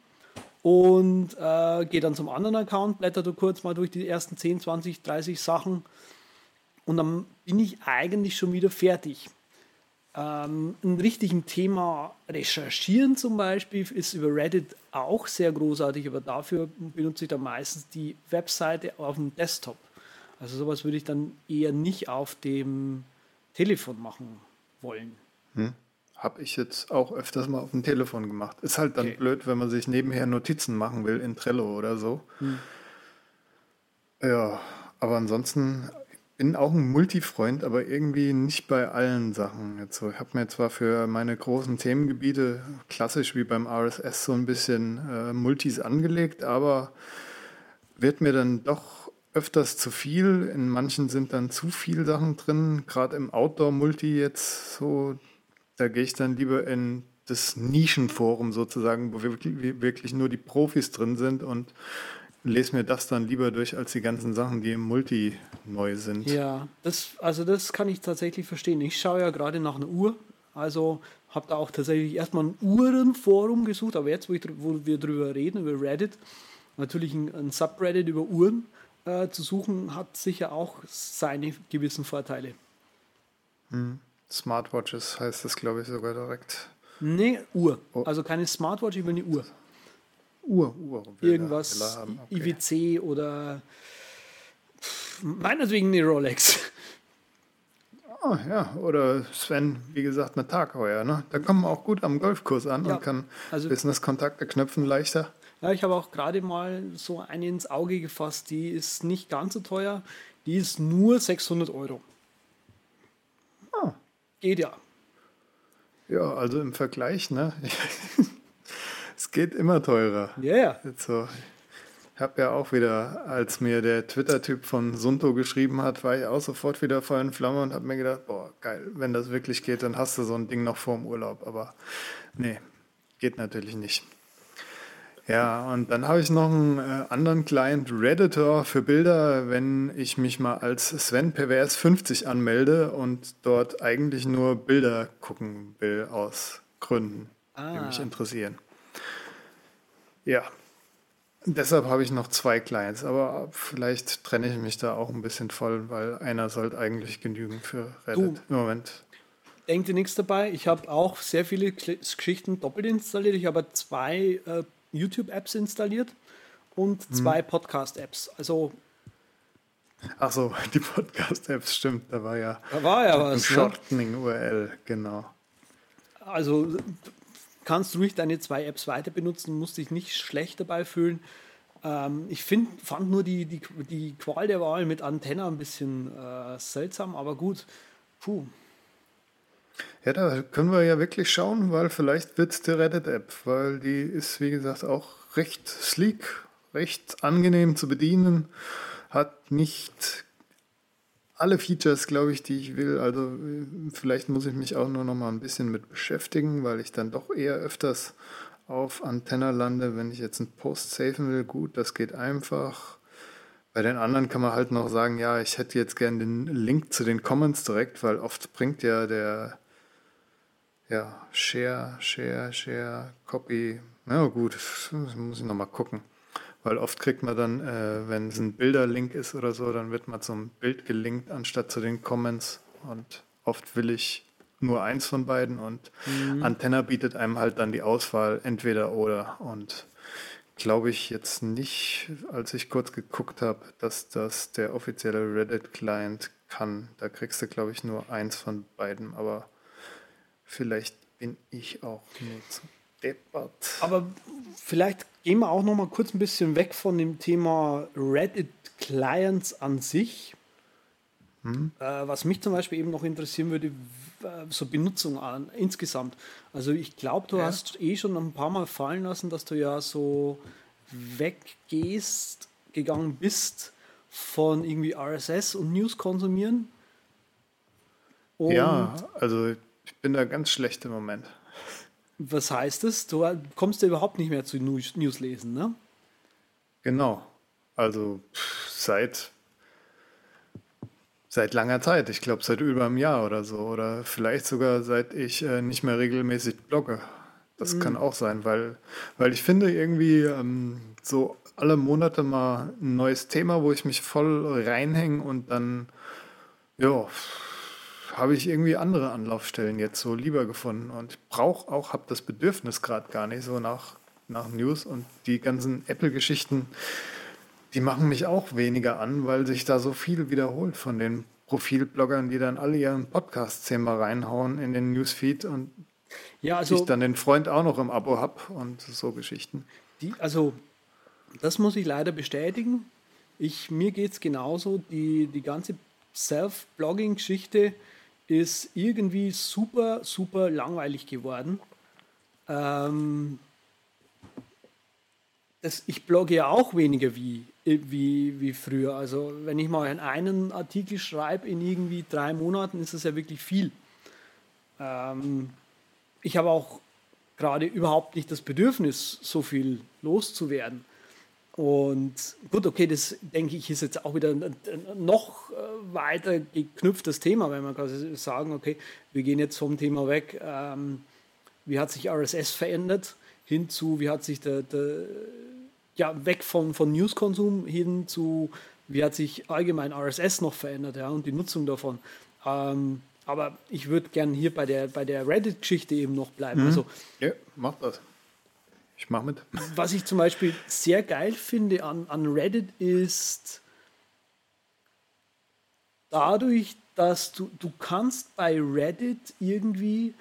Und äh, gehe dann zum anderen Account, blätter da kurz mal durch die ersten 10, 20, 30 Sachen. Und dann bin ich eigentlich schon wieder fertig. Ähm, ein richtigen Thema recherchieren zum Beispiel ist über Reddit auch sehr großartig, aber dafür benutze ich dann meistens die Webseite auf dem Desktop. Also sowas würde ich dann eher nicht auf dem Telefon machen wollen. Habe ich jetzt auch öfters mal auf dem Telefon gemacht. Ist halt dann Okay. blöd, wenn man sich nebenher Notizen machen will in Trello oder so. Ja, aber ansonsten bin auch ein Multifreund, aber irgendwie nicht bei allen Sachen. Jetzt so, ich habe mir zwar für meine großen Themengebiete klassisch wie beim RSS so ein bisschen äh, Multis angelegt, aber wird mir dann doch öfters zu viel. In manchen sind dann zu viel Sachen drin, gerade im Outdoor-Multi jetzt so. Da gehe ich dann lieber in das Nischenforum sozusagen, wo wirklich, wirklich nur die Profis drin sind und lese mir das dann lieber durch als die ganzen Sachen, die im Multi neu sind. Ja, das, also das kann ich tatsächlich verstehen. Ich schaue ja gerade nach einer Uhr. Also habe da auch tatsächlich erstmal ein Uhrenforum gesucht, aber jetzt, wo, ich, wo wir drüber reden, über Reddit, natürlich ein, ein Subreddit über Uhren äh, zu suchen, hat sicher auch seine gewissen Vorteile. Smartwatches heißt das, glaube ich, sogar direkt. Nee, Uhr. Oh. Also keine Smartwatch, ich will eine Uhr. Uhr, Uhr. will er- Irgendwas, okay. IWC oder meinetwegen eine Rolex. Ah, ja, oder Sven, wie gesagt, eine Tagheuer. Ne? Da kommt man auch gut am Golfkurs an Ja, und kann also- Business-Kontakte knüpfen leichter. Ja, ich habe auch gerade mal so eine ins Auge gefasst, die ist nicht ganz so teuer. Die ist nur 600 Euro. Ah. Geht ja. Ja, also im Vergleich, ne? *laughs* es geht immer teurer. Ja, ja. Jetzt so. Ich habe ja auch wieder, als mir der Twitter-Typ von Sunto geschrieben hat, war ich auch sofort wieder voll in Flamme und habe mir gedacht, boah, geil, wenn das wirklich geht, dann hast du so ein Ding noch vorm Urlaub. Aber nee, geht natürlich nicht. Ja, und dann habe ich noch einen äh, anderen Client, Redditor für Bilder, wenn ich mich mal als Sven Pervers 50 anmelde und dort eigentlich nur Bilder gucken will aus Gründen, die Ah. mich interessieren. Ja, Deshalb habe ich noch zwei Clients, aber vielleicht trenne ich mich da auch ein bisschen voll, weil einer sollte eigentlich genügen für Reddit Du. im Moment. Denkt ihr nichts dabei? Ich habe auch sehr viele Geschichten doppelt installiert. Ich habe zwei äh, YouTube-Apps installiert und Mhm. zwei Podcast-Apps. Also Ach so, *laughs* die Podcast-Apps, stimmt, da war ja da war ja was. Ne? Shortening-URL, genau. Also kannst ruhig deine zwei Apps weiter benutzen, musst dich nicht schlecht dabei fühlen. Ähm, ich find, fand nur die, die, die Qual der Wahl mit Antenna ein bisschen äh, seltsam, aber gut. Puh. Ja, da können wir ja wirklich schauen, weil vielleicht wird es die Reddit-App, weil die ist, wie gesagt, auch recht sleek, recht angenehm zu bedienen, hat nicht alle Features, glaube ich, die ich will. Also vielleicht muss ich mich auch nur noch mal ein bisschen mit beschäftigen, weil ich dann doch eher öfters auf Antenna lande, wenn ich jetzt einen Post safen will. Gut, das geht einfach. Bei den anderen kann man halt noch sagen, ja, ich hätte jetzt gern den Link zu den Comments direkt, weil oft bringt ja der ja, Share, Share, Share, Copy. Na gut, das muss ich nochmal gucken. Weil oft kriegt man dann, äh, wenn es ein Bilderlink ist oder so, dann wird man zum Bild gelinkt anstatt zu den Comments. Und oft will ich nur eins von beiden und Antenna bietet einem halt dann die Auswahl entweder oder. Und glaube ich jetzt nicht, als ich kurz geguckt habe, dass das der offizielle Reddit-Client kann. Da kriegst du, glaube ich, nur eins von beiden. Aber vielleicht bin ich auch nur zu deppert. Aber vielleicht gehen wir auch noch mal kurz ein bisschen weg von dem Thema Reddit Clients an sich. Äh, was mich zum Beispiel eben noch interessieren würde, äh, so Benutzung an, insgesamt. Also ich glaube, du Ja. hast eh schon ein paar Mal fallen lassen, dass du ja so weggehst, gegangen bist von irgendwie RSS und News konsumieren. Und Ja, also ich bin da ganz schlecht im Moment. Was heißt das? Du kommst ja überhaupt nicht mehr zu News, News lesen, ne? Genau. Also seit seit langer Zeit. Ich glaube seit über einem Jahr oder so. Oder vielleicht sogar seit ich äh, nicht mehr regelmäßig blogge. Das kann auch sein, weil, weil ich finde irgendwie ähm, so alle Monate mal ein neues Thema, wo ich mich voll reinhänge und dann ja, habe ich irgendwie andere Anlaufstellen jetzt so lieber gefunden und ich brauche auch, habe das Bedürfnis gerade gar nicht so nach, nach News und die ganzen Apple-Geschichten, die machen mich auch weniger an, weil sich da so viel wiederholt von den Profilbloggern, die dann alle ihren Podcasts zehnmal reinhauen in den Newsfeed und Ja, ich also dann den Freund auch noch im Abo habe und so Geschichten. Die, also, das muss ich leider bestätigen. Ich, mir geht es genauso. Die, die ganze Self-Blogging-Geschichte ist irgendwie super, super langweilig geworden. Ähm, das, ich blogge ja auch weniger wie, wie, wie früher. Also, wenn ich mal einen Artikel schreibe in irgendwie drei Monaten, ist das ja wirklich viel. Ähm, ich habe auch gerade überhaupt nicht das Bedürfnis, so viel loszuwerden. Und gut, okay, das denke ich ist jetzt auch wieder ein, ein noch äh, weiter geknüpftes Thema, wenn man quasi sagen, okay, wir gehen jetzt vom Thema weg, ähm, wie hat sich RSS verändert, hin zu, wie hat sich der, der ja, weg von, von Newskonsum hin zu, wie hat sich allgemein RSS noch verändert, ja, und die Nutzung davon. Ähm, aber ich würde gern hier bei der, bei der Reddit-Geschichte eben noch bleiben. Also, Ja, mach das. Ich mach mit. was ich zum Beispiel sehr geil finde an, an Reddit ist dadurch, dass du, du kannst bei Reddit irgendwie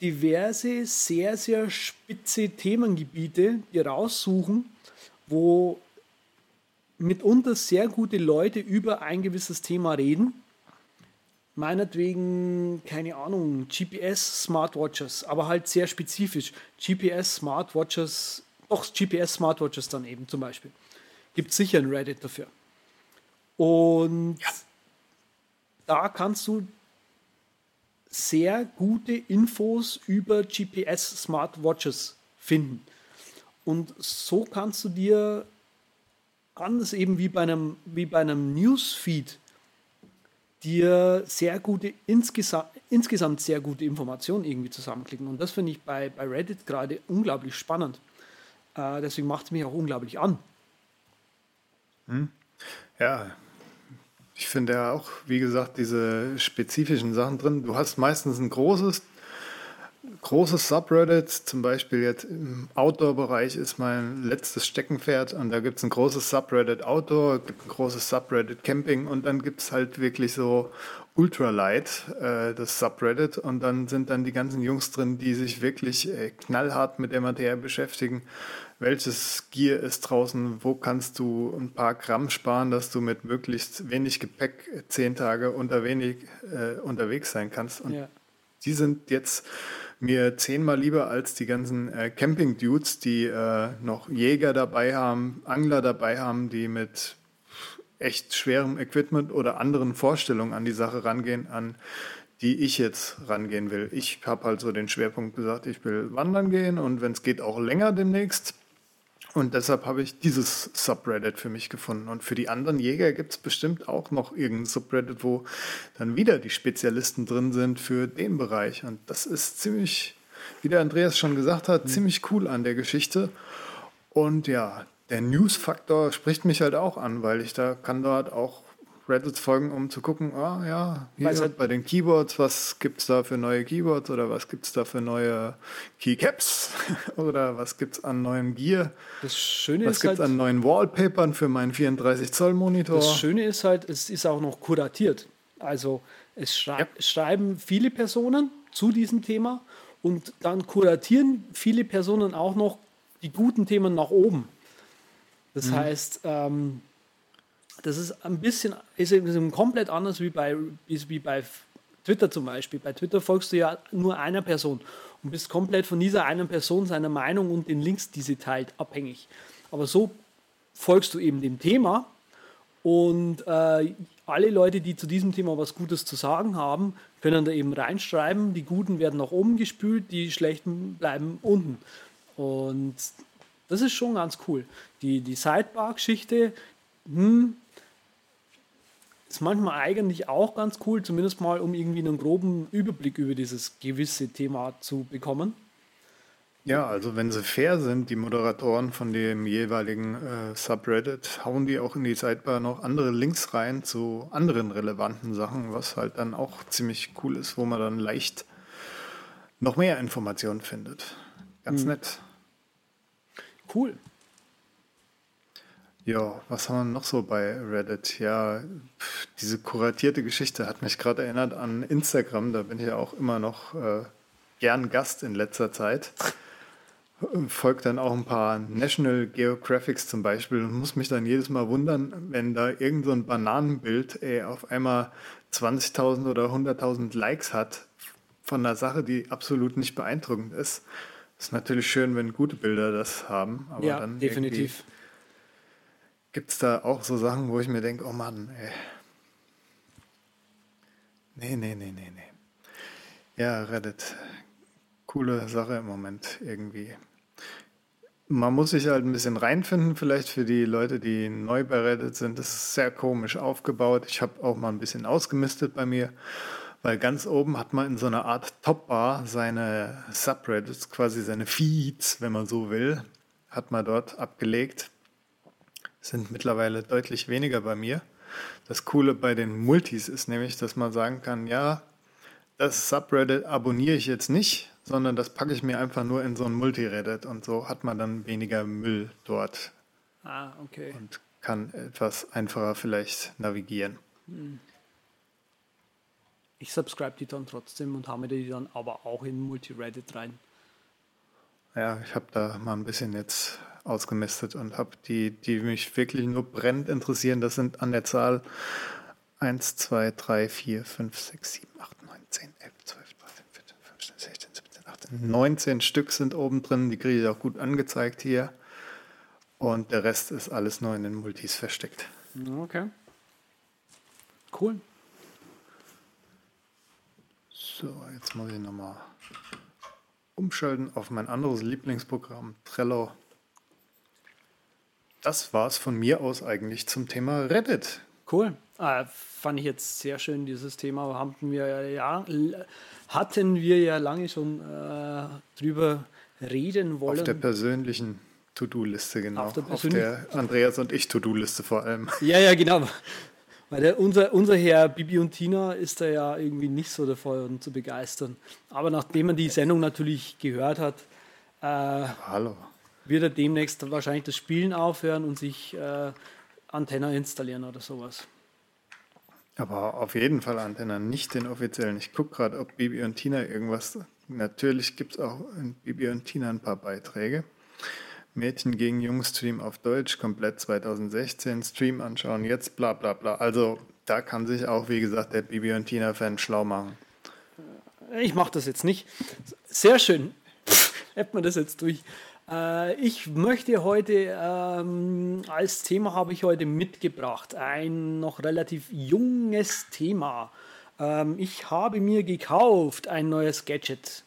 diverse, sehr, sehr spitze Themengebiete dir raussuchen, wo mitunter sehr gute Leute über ein gewisses Thema reden. Meinetwegen, keine Ahnung, GPS Smartwatches, aber halt sehr spezifisch. GPS Smartwatches, doch GPS Smartwatches dann eben zum Beispiel. Gibt sicher ein Reddit dafür. Und da kannst du sehr gute Infos über GPS Smartwatches finden. Und so kannst du dir anders eben wie bei einem, wie bei einem Newsfeed dir sehr gute, insgesa insgesamt sehr gute Informationen irgendwie zusammenklicken. Und das finde ich bei, bei Reddit gerade unglaublich spannend. Äh, deswegen macht es mich auch unglaublich an. Ja, ich finde ja auch, wie gesagt, diese spezifischen Sachen drin. Du hast meistens ein großes, großes Subreddit, zum Beispiel jetzt im Outdoor-Bereich ist mein letztes Steckenpferd und da gibt es ein großes Subreddit Outdoor, gibt ein großes Subreddit Camping und dann gibt es halt wirklich so Ultralight, äh, das Subreddit und dann sind dann die ganzen Jungs drin, die sich wirklich äh, knallhart mit Materie beschäftigen. Welches Gear ist draußen? Wo kannst du ein paar Gramm sparen, dass du mit möglichst wenig Gepäck äh, zehn Tage unter wenig, äh, unterwegs sein kannst? Und Ja. die sind jetzt mir zehnmal lieber als die ganzen äh, Camping-Dudes, die äh, noch Jäger dabei haben, Angler dabei haben, die mit echt schwerem Equipment oder anderen Vorstellungen an die Sache rangehen, an die ich jetzt rangehen will. Ich habe halt so den Schwerpunkt gesagt, ich will wandern gehen und wenn es geht auch länger demnächst. Und deshalb habe ich dieses Subreddit für mich gefunden. Und für die anderen Jäger gibt es bestimmt auch noch irgendein Subreddit, wo dann wieder die Spezialisten drin sind für den Bereich. Und das ist ziemlich, wie der Andreas schon gesagt hat, ziemlich cool an der Geschichte. Und ja, der News-Faktor spricht mich halt auch an, weil ich da kann dort auch Reddits folgen, um zu gucken, ah ja, hier halt- bei den Keyboards, was gibt es da für neue Keyboards oder was gibt es da für neue Keycaps *laughs* oder was gibt es an neuem Gear, Das Schöne was ist gibt es halt, an neuen Wallpapern für meinen 34 Zoll Monitor. das Schöne ist halt, es ist auch noch kuratiert. Also es schrei Ja. schreiben viele Personen zu diesem Thema und dann kuratieren viele Personen auch noch die guten Themen nach oben. Das heißt, ähm, das ist ein bisschen, ist eben komplett anders wie bei, ist wie bei Twitter zum Beispiel. Bei Twitter folgst du ja nur einer Person und bist komplett von dieser einen Person, seiner Meinung und den Links, die sie teilt, abhängig. Aber so folgst du eben dem Thema und äh, alle Leute, die zu diesem Thema was Gutes zu sagen haben, können da eben reinschreiben. Die Guten werden nach oben gespült, die Schlechten bleiben unten. Und das ist schon ganz cool. Die, die Sidebar-Geschichte hm, ist manchmal eigentlich auch ganz cool, zumindest mal, um irgendwie einen groben Überblick über dieses gewisse Thema zu bekommen. Ja, also wenn sie fair sind, die Moderatoren von dem jeweiligen äh, Subreddit, hauen die auch in die Sidebar noch andere Links rein zu anderen relevanten Sachen, was halt dann auch ziemlich cool ist, wo man dann leicht noch mehr Informationen findet. Ganz nett. Cool. Ja, was haben wir noch so bei Reddit? Ja, pf, diese kuratierte Geschichte hat mich gerade erinnert an Instagram. Da bin ich ja auch immer noch äh, gern Gast in letzter Zeit. Folgt dann auch ein paar National Geographics zum Beispiel und muss mich dann jedes Mal wundern, wenn da irgend so ein Bananenbild ey, auf einmal 20.000 oder 100.000 Likes hat von einer Sache, die absolut nicht beeindruckend ist. Ist natürlich schön, wenn gute Bilder das haben, aber ja, dann definitiv. Gibt es da auch so Sachen, wo ich mir denke, oh Mann, ey. Nee, nee, nee, nee, nee. Ja, Reddit. Coole Sache im Moment irgendwie. Man muss sich halt ein bisschen reinfinden, vielleicht für die Leute, die neu bei Reddit sind. Das ist sehr komisch aufgebaut. Ich habe auch mal ein bisschen ausgemistet bei mir, weil ganz oben hat man in so einer Art Topbar seine Subreddits, quasi seine Feeds, wenn man so will, hat man dort abgelegt sind mittlerweile deutlich weniger bei mir. Das Coole bei den Multis ist nämlich, dass man sagen kann, ja, das Subreddit abonniere ich jetzt nicht, sondern das packe ich mir einfach nur in so ein Multireddit und so hat man dann weniger Müll dort Ah, okay. und kann etwas einfacher vielleicht navigieren. Ich subscribe die dann trotzdem und habe die dann aber auch in Multireddit rein. Ja, ich habe da mal ein bisschen jetzt ausgemistet und habe die, die mich wirklich nur brennend interessieren, das sind an der Zahl 1, 2, 3, 4, 5, 6, 7, 8, 9, 10, 11, 12, 13, 14, 15, 16, 17, 18, 19 Stück sind oben drin, die kriege ich auch gut angezeigt hier. Und der Rest ist alles nur in den Multis versteckt. Okay. Cool. So, jetzt muss ich nochmal umschalten auf mein anderes Lieblingsprogramm, Trello. Das war es von mir aus eigentlich zum Thema Reddit. Cool. Ah, fand ich jetzt sehr schön, dieses Thema. Hatten wir ja, hatten wir ja lange schon äh, drüber reden Auf der wollen. persönlichen To-Do-Liste, genau. Auf der Auf der Andreas und ich To-Do-Liste vor allem. Ja, ja, genau. Weil der, unser, unser Herr Bibi und Tina ist da ja irgendwie nicht so davon zu begeistern. Aber nachdem man die Sendung natürlich gehört hat, äh, Hallo. Wird er demnächst wahrscheinlich das Spielen aufhören und sich äh, Antenna installieren oder sowas. Aber auf jeden Fall Antenna, nicht den offiziellen. Ich gucke gerade, ob Bibi und Tina irgendwas. Natürlich gibt es auch in Bibi und Tina ein paar Beiträge. Mädchen gegen Jungs Stream auf Deutsch, komplett 2016, Stream anschauen, jetzt bla bla bla. Also da kann sich auch, wie gesagt, der Bibi und Tina-Fan schlau machen. Ich mache das jetzt nicht. Sehr schön. Hätten wir das jetzt durch. Äh, ich möchte heute, ähm, als Thema habe ich heute mitgebracht, ein noch relativ junges Thema. Ähm, ich habe mir gekauft ein neues Gadget.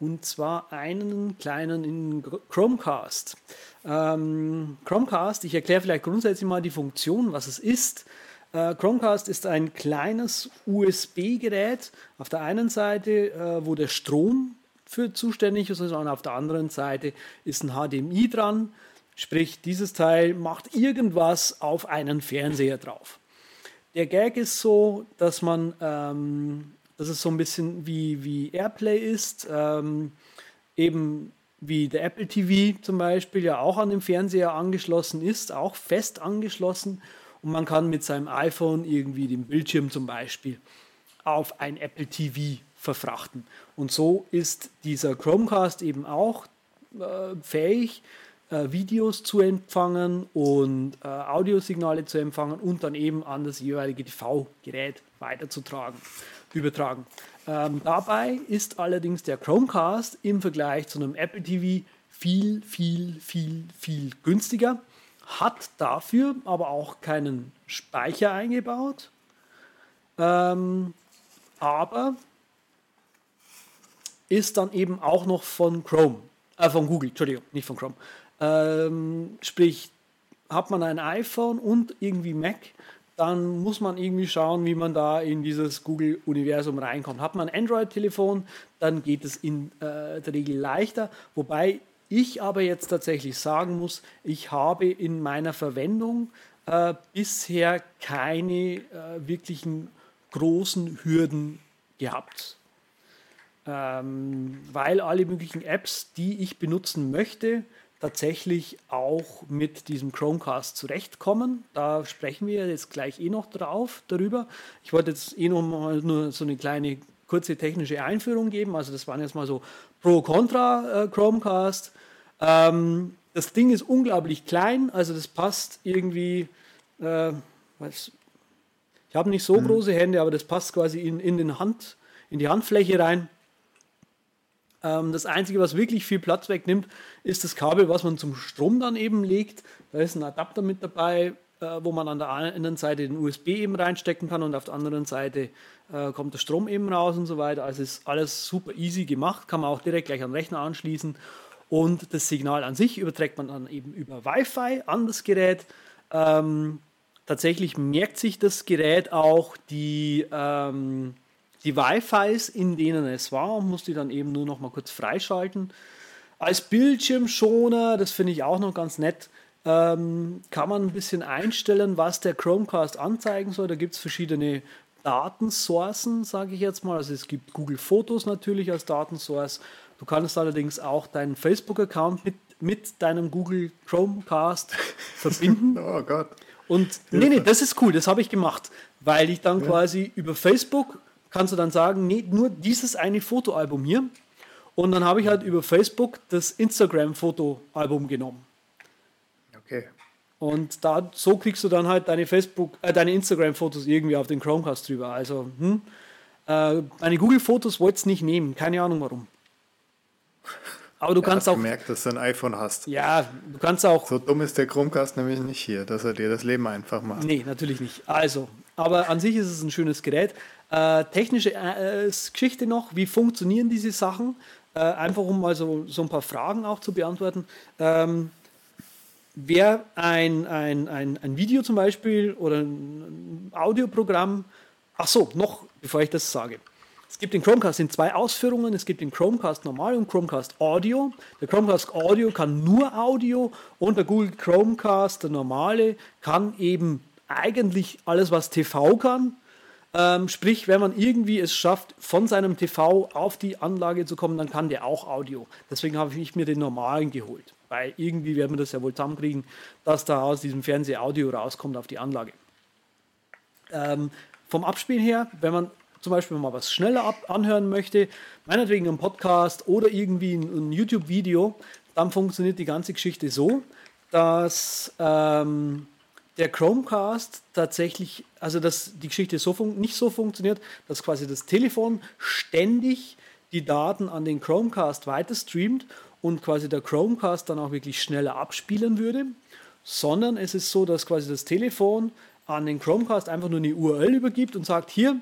Und zwar einen kleinen in Chromecast. Ähm, Chromecast, ich erkläre vielleicht grundsätzlich mal die Funktion, was es ist. Äh, Chromecast ist ein kleines USB-Gerät auf der einen Seite, äh, wo der Strom für zuständig ist, und auf der anderen Seite ist ein HDMI dran. Sprich, dieses Teil macht irgendwas auf einen Fernseher drauf. Der Gag ist so, dass man, ähm, dass es so ein bisschen wie, wie Airplay ist, ähm, eben wie der Apple TV zum Beispiel ja auch an den Fernseher angeschlossen ist, auch fest angeschlossen und man kann mit seinem iPhone irgendwie den Bildschirm zum Beispiel auf ein Apple TV verfrachten. Und so ist dieser Chromecast eben auch äh, fähig, äh, Videos zu empfangen und äh, Audiosignale zu empfangen und dann eben an das jeweilige TV-Gerät weiterzutragen, übertragen. Ähm, dabei ist allerdings der Chromecast im Vergleich zu einem Apple TV viel, viel, viel, viel günstiger, hat dafür aber auch keinen Speicher eingebaut, ähm, aber ist dann eben auch noch von Chrome, äh, von Google, Entschuldigung, nicht von Chrome. Ähm, sprich, hat man ein iPhone und irgendwie Mac, dann muss man irgendwie schauen, wie man da in dieses Google-Universum reinkommt. Hat man ein Android-Telefon, dann geht es in äh, der Regel leichter, wobei ich aber jetzt tatsächlich sagen muss, ich habe in meiner Verwendung äh, bisher keine äh, wirklichen großen Hürden gehabt ähm, weil alle möglichen Apps, die ich benutzen möchte, tatsächlich auch mit diesem Chromecast zurechtkommen. Da sprechen wir jetzt gleich eh noch drauf darüber. Ich wollte jetzt eh noch mal nur so eine kleine kurze technische Einführung geben. Also das waren jetzt mal so Pro Contra äh, Chromecast. Ähm, das Ding ist unglaublich klein, also das passt irgendwie. Äh, ich habe nicht so große Hände, aber das passt quasi in, in, den Hand, in die Handfläche rein. Ähm, das Einzige, was wirklich viel Platz wegnimmt, ist das Kabel, was man zum Strom dann eben legt. Da ist ein Adapter mit dabei, äh, wo man an der einen Seite den USB eben reinstecken kann und auf der anderen Seite äh, kommt der Strom eben raus und so weiter. Also ist alles super easy gemacht, kann man auch direkt gleich an den Rechner anschließen. Und das Signal an sich überträgt man dann eben über Wi-Fi an das Gerät. Ähm, tatsächlich merkt sich das Gerät auch die, ähm, die Wi-Fis, in denen es war, und muss die dann eben nur noch mal kurz freischalten. Als Bildschirmschoner, das finde ich auch noch ganz nett, ähm, kann man ein bisschen einstellen, was der Chromecast anzeigen soll. Da gibt es verschiedene Datensourcen, sage ich jetzt mal. Also es gibt Google Fotos natürlich als Datensource. Du kannst allerdings auch deinen Facebook-Account mit, mit deinem Google Chromecast *laughs* verbinden. Oh Gott. Und nee, nee, das ist cool, das habe ich gemacht, weil ich dann quasi über Facebook kannst du dann sagen, nee, nur dieses eine Fotoalbum hier. Und dann habe ich halt über Facebook das Instagram-Fotoalbum genommen. Okay. Und da, so kriegst du dann halt deine Facebook, äh, deine Instagram-Fotos irgendwie auf den Chromecast drüber. Also, hm, äh, meine Google-Fotos wollte es nicht nehmen, keine Ahnung warum. Aber du Er kannst auch, gemerkt, dass du ein iPhone hast. ja, du kannst auch So dumm ist der Chromecast nämlich nicht hier, dass er dir das Leben einfach macht. Nee, natürlich nicht. Also, aber an sich ist es ein schönes Gerät. Äh, technische äh, Geschichte noch, wie funktionieren diese Sachen? Äh, einfach um mal so, so ein paar Fragen auch zu beantworten. Ähm, wer ein, ein, ein, ein Video zum Beispiel oder ein Audioprogramm, ach so, noch bevor ich das sage. es gibt den Chromecast in zwei Ausführungen. Es gibt den Chromecast normal und Chromecast Audio. Der Chromecast Audio kann nur Audio und der Google Chromecast, der normale, kann eben eigentlich alles, was TV kann. Ähm, sprich, wenn man irgendwie es schafft, von seinem TV auf die Anlage zu kommen, dann kann der auch Audio. Deswegen habe ich mir den normalen geholt. Weil irgendwie werden wir das ja wohl zusammenkriegen, dass da aus diesem Fernseher Audio rauskommt auf die Anlage. Ähm, vom Abspielen her, wenn man zum Beispiel mal was schneller anhören möchte, meinetwegen einen Podcast oder irgendwie ein, ein YouTube-Video, dann funktioniert die ganze Geschichte so, dass ähm, der Chromecast tatsächlich, also dass die Geschichte so nicht so funktioniert, dass quasi das Telefon ständig die Daten an den Chromecast weiter streamt und quasi der Chromecast dann auch wirklich schneller abspielen würde, sondern es ist so, dass quasi das Telefon an den Chromecast einfach nur eine URL übergibt und sagt, hier,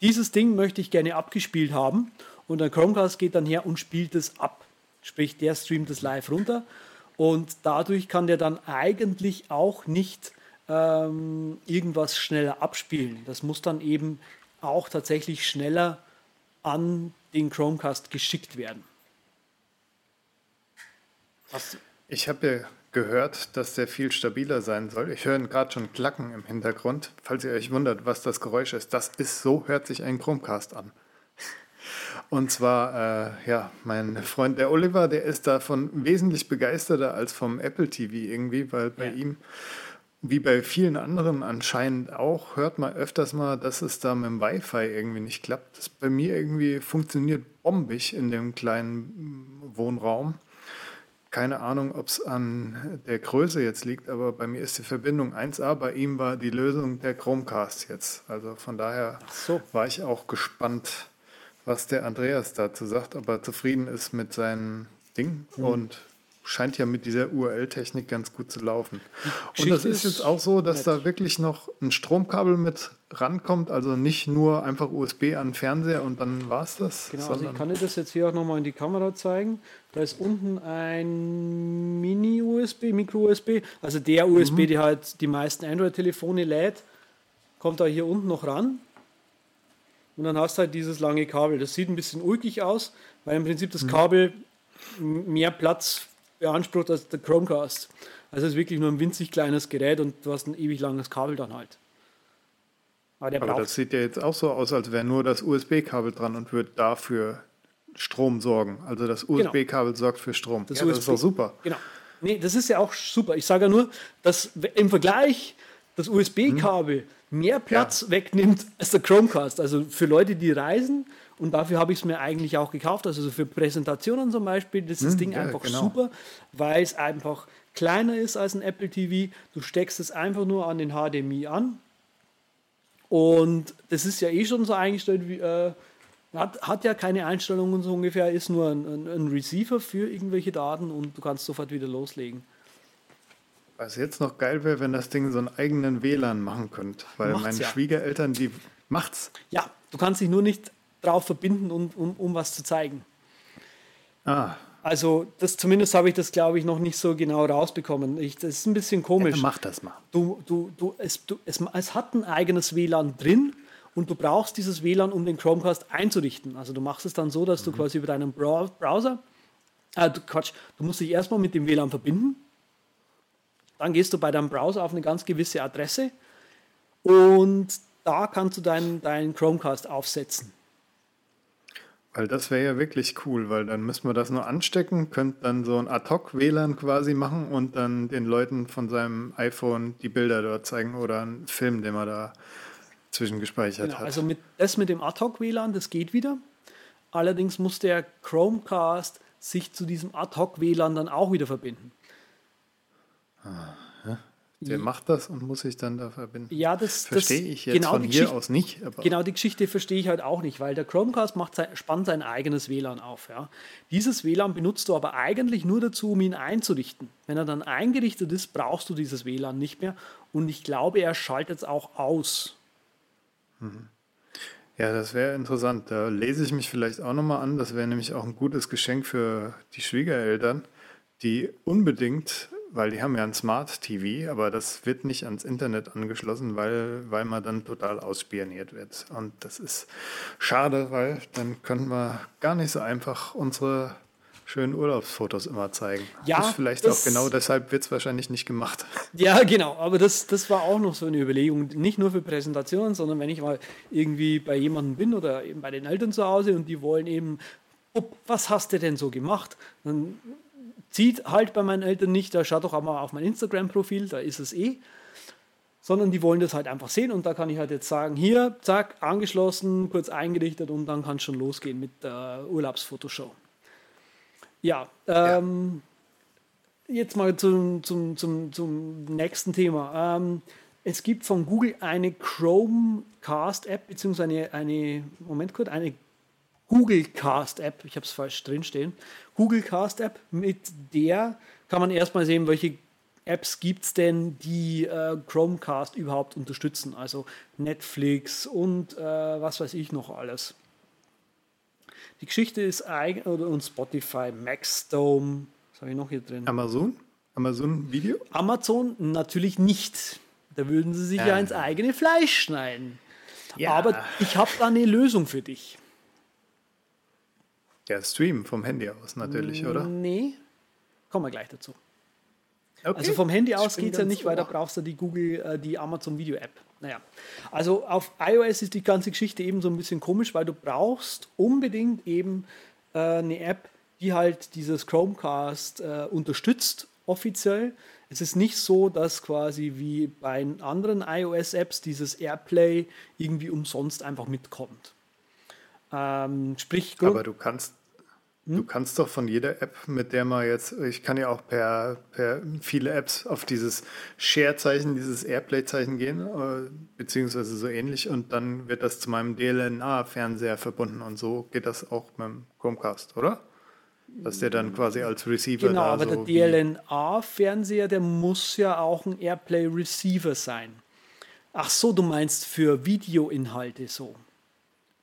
dieses Ding möchte ich gerne abgespielt haben und der Chromecast geht dann her und spielt es ab. Sprich, der streamt es live runter und dadurch kann der dann eigentlich auch nicht ähm, irgendwas schneller abspielen. Das muss dann eben auch tatsächlich schneller an den Chromecast geschickt werden. Was? Ich habe ja gehört, dass der viel stabiler sein soll. Ich höre gerade schon Klacken im Hintergrund. Falls ihr euch wundert, was das Geräusch ist, das ist so, hört sich ein Chromecast an. Und zwar, äh, ja, mein Freund der Oliver, der ist davon wesentlich begeisterter als vom Apple TV irgendwie, weil bei ja. ihm wie bei vielen anderen anscheinend auch, hört man öfters mal, dass es da mit dem Wi-Fi irgendwie nicht klappt. Das bei mir irgendwie funktioniert bombig in dem kleinen Wohnraum. Keine Ahnung, ob es an der Größe jetzt liegt, aber bei mir ist die Verbindung 1A. Bei ihm war die Lösung der Chromecast jetzt. Also von daher so. war ich auch gespannt, was der Andreas dazu sagt, ob er zufrieden ist mit seinem Ding. Mhm. Und scheint ja mit dieser URL-Technik ganz gut zu laufen. Und das ist jetzt auch so, dass nett. da wirklich noch ein Stromkabel mit rankommt, also nicht nur einfach USB an den Fernseher und dann war es das. Genau, also ich kann dir das jetzt hier auch nochmal in die Kamera zeigen. Da ist unten ein Mini-USB, Micro-USB, also der USB, mhm. der halt die meisten Android-Telefone lädt, kommt da hier unten noch ran. Und dann hast du halt dieses lange Kabel. Das sieht ein bisschen ulkig aus, weil im Prinzip das mhm. Kabel mehr Platz beansprucht als der Chromecast. Also es ist wirklich nur ein winzig kleines Gerät und du hast ein ewig langes Kabel dann halt. Aber, der Aber das sieht ja jetzt auch so aus, als wäre nur das USB-Kabel dran und würde dafür Strom sorgen. Also das USB-Kabel genau. sorgt für Strom. Das, ja, das ist doch super. Genau. Nee, das ist ja auch super. Ich sage ja nur, dass im Vergleich das USB-Kabel hm. mehr Platz ja. wegnimmt als der Chromecast. Also für Leute, die reisen, und dafür habe ich es mir eigentlich auch gekauft. Also für Präsentationen zum Beispiel, das ist das hm, Ding ja, einfach genau. super, weil es einfach kleiner ist als ein Apple TV. Du steckst es einfach nur an den HDMI an. Und das ist ja eh schon so eingestellt, wie, äh, hat, hat ja keine Einstellungen so ungefähr, ist nur ein, ein, ein, Receiver für irgendwelche Daten und du kannst sofort wieder loslegen. Was jetzt noch geil wäre, wenn das Ding so einen eigenen WLAN machen könnte, weil macht's meine ja. Schwiegereltern, die macht's. Ja, du kannst dich nur nicht drauf verbinden, um, um, um was zu zeigen. Ah. Also das, zumindest habe ich das, glaube ich, noch nicht so genau rausbekommen. Ich, das ist ein bisschen komisch. Ja, mach das mal. Du, du, du, es, du, es, es hat ein eigenes WLAN drin und du brauchst dieses WLAN, um den Chromecast einzurichten. Also du machst es dann so, dass du mhm. quasi über deinen Browser, äh, du, Quatsch, du musst dich erstmal mit dem WLAN verbinden. Dann gehst du bei deinem Browser auf eine ganz gewisse Adresse und da kannst du deinen, deinen Chromecast aufsetzen. Weil das wäre ja wirklich cool, weil dann müssen wir das nur anstecken, könnt dann so ein Ad-Hoc-WLAN quasi machen und dann den Leuten von seinem iPhone die Bilder dort zeigen oder einen Film, den man da zwischengespeichert genau, hat. Also mit, das mit dem Ad-Hoc-WLAN, das geht wieder. Allerdings muss der Chromecast sich zu diesem Ad-Hoc-WLAN dann auch wieder verbinden. Ah. Der macht das und muss sich dann da verbinden. Ja, das verstehe ich jetzt genau von hier aus nicht. genau die Geschichte verstehe ich halt auch nicht, weil der Chromecast macht sein, spannt sein eigenes WLAN auf. Ja. Dieses WLAN benutzt du aber eigentlich nur dazu, um ihn einzurichten. Wenn er dann eingerichtet ist, brauchst du dieses WLAN nicht mehr. Und ich glaube, er schaltet es auch aus. Mhm. Ja, das wäre interessant. Da lese ich mich vielleicht auch nochmal an. Das wäre nämlich auch ein gutes Geschenk für die Schwiegereltern, die unbedingt weil die haben ja ein Smart TV, aber das wird nicht ans Internet angeschlossen, weil, weil man dann total ausspioniert wird. Und das ist schade, weil dann können wir gar nicht so einfach unsere schönen Urlaubsfotos immer zeigen. Ja, ist vielleicht das- auch genau deshalb wird es wahrscheinlich nicht gemacht. *laughs* Ja, genau, aber das, das war auch noch so eine Überlegung. Nicht nur für Präsentationen, sondern wenn ich mal irgendwie bei jemandem bin oder eben bei den Eltern zu Hause und die wollen eben, "Ob, was hast du denn so gemacht? Dann zieht halt bei meinen Eltern nicht, da schaut doch auch mal auf mein Instagram-Profil, da ist es eh. Sondern die wollen das halt einfach sehen und da kann ich halt jetzt sagen, hier, zack, angeschlossen, kurz eingerichtet und dann kann es schon losgehen mit der Urlaubsfotoshow. Ja, ähm, jetzt mal zum, zum, zum, zum nächsten Thema. Ähm, es gibt von Google eine Chromecast-App, beziehungsweise eine, eine, Moment kurz, eine Google Cast App, ich habe es falsch drinstehen, Google Cast App, mit der kann man erstmal sehen, welche Apps gibt es denn, die äh, Chromecast überhaupt unterstützen. Also Netflix und äh, was weiß ich noch alles. Die Geschichte ist oder und Spotify, Maxdome, was habe ich noch hier drin? Amazon? Amazon Video? Amazon natürlich nicht. Da würden sie sich ja, Ah. ins eigene Fleisch schneiden. Ja. Aber ich habe da eine Lösung für dich. Ja, Stream vom Handy aus natürlich, oder? Nee, kommen wir gleich dazu. Okay. Also vom Handy aus geht es ja nicht, weil da brauchst du die Google, äh, die Amazon Video App. Naja, also auf iOS ist die ganze Geschichte eben so ein bisschen komisch, weil du brauchst unbedingt eben äh, eine App, die halt dieses Chromecast äh, unterstützt offiziell. Es ist nicht so, dass quasi wie bei anderen iOS-Apps dieses AirPlay irgendwie umsonst einfach mitkommt. Ähm, sprich, Grund- Aber du kannst? Du kannst doch von jeder App, mit der man jetzt, ich kann ja auch per, per viele Apps auf dieses Share-Zeichen, dieses Airplay-Zeichen gehen, äh, beziehungsweise so ähnlich, und dann wird das zu meinem DLNA-Fernseher verbunden und so geht das auch mit dem Chromecast, oder? Dass der dann quasi als Receiver Genau, da aber so der DLNA-Fernseher, der muss ja auch ein AirPlay-Receiver sein. Ach so, du meinst für Videoinhalte so.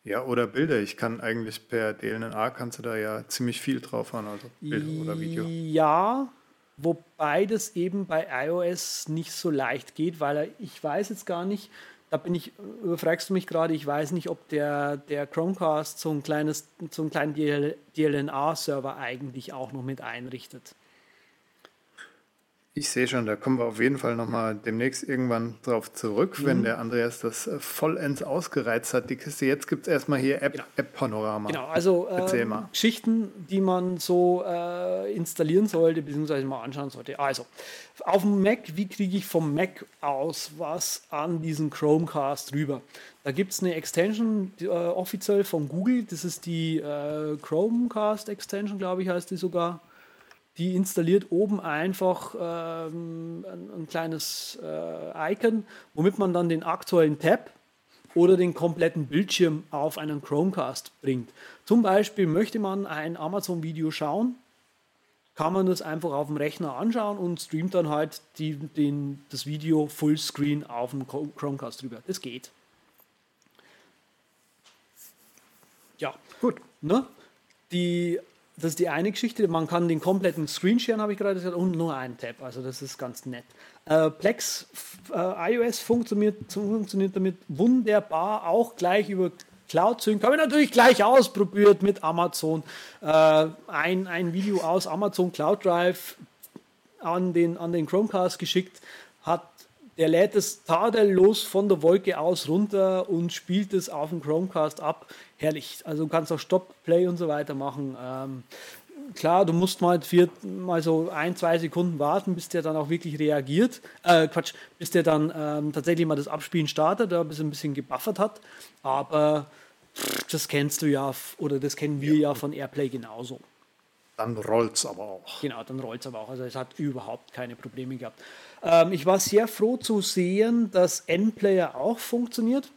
Ja, oder Bilder. Ich kann eigentlich per DLNA kannst du da ja ziemlich viel drauf haben, also Bilder oder Video. Ja, wobei das eben bei iOS nicht so leicht geht, weil ich weiß jetzt gar nicht, da bin ich, überfragst du mich gerade, ich weiß nicht, ob der, der Chromecast so ein kleines, so einen kleinen DL DLNA-Server eigentlich auch noch mit einrichtet. Ich sehe schon, da kommen wir auf jeden Fall nochmal demnächst irgendwann drauf zurück, Mhm. wenn der Andreas das äh, vollends ausgereizt hat, die Kiste. Jetzt gibt es erstmal hier App- App-Panorama. Genau, also Erzähl ähm, mal. Geschichten, die man so äh, installieren sollte, beziehungsweise mal anschauen sollte. Also, auf dem Mac, wie kriege ich vom Mac aus was an diesen Chromecast rüber? Da gibt es eine Extension, die, äh, offiziell von Google, das ist die äh, Chromecast Extension, glaube ich, heißt die sogar. Die installiert oben einfach ähm, ein, ein kleines äh, Icon, womit man dann den aktuellen Tab oder den kompletten Bildschirm auf einen Chromecast bringt. Zum Beispiel möchte man ein Amazon-Video schauen, kann man das einfach auf dem Rechner anschauen und streamt dann halt die, den, das Video Fullscreen auf dem Chrome- Chromecast drüber. Das geht. Ja, Gut. ne? Die, das ist die eine Geschichte. Man kann den kompletten Screen sharen, habe ich gerade gesagt, und nur einen Tab. Also das ist ganz nett. Äh, Plex äh, iOS funktioniert, funktioniert damit wunderbar, auch gleich über Cloud Sync. Habe ich natürlich gleich ausprobiert mit Amazon. Äh, ein, ein Video aus Amazon Cloud Drive an den, an den Chromecast geschickt, hat der lädt es tadellos von der Wolke aus runter und spielt es auf dem Chromecast ab. Herrlich. Also du kannst auch Stop, Play und so weiter machen. Ähm, klar, du musst mal, vier, mal so ein, zwei Sekunden warten, bis der dann auch wirklich reagiert. Äh, Quatsch, bis der dann ähm, tatsächlich mal das Abspielen startet, da bis ein bisschen gebuffert hat. Aber pff, das kennst du ja, oder das kennen wir ja von Airplay genauso. Dann rollt's aber auch. Genau, dann rollt es aber auch. Also es hat überhaupt keine Probleme gehabt. Ähm, ich war sehr froh zu sehen, dass N-Player auch funktioniert.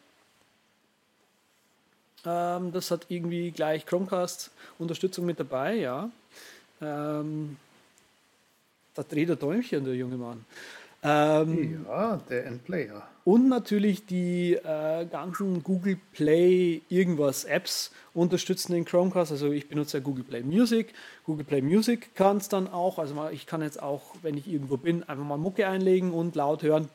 Ähm, das hat irgendwie gleich Chromecast-Unterstützung mit dabei, ja. Ähm, da dreht er Däumchen, der junge Mann. Ähm, Ja, der Endplayer. Und natürlich die äh, ganzen Google Play irgendwas Apps unterstützen den Chromecast. Also ich benutze ja Google Play Music. Google Play Music kann es dann auch. Also ich kann jetzt auch, wenn ich irgendwo bin, einfach mal Mucke einlegen und laut hören.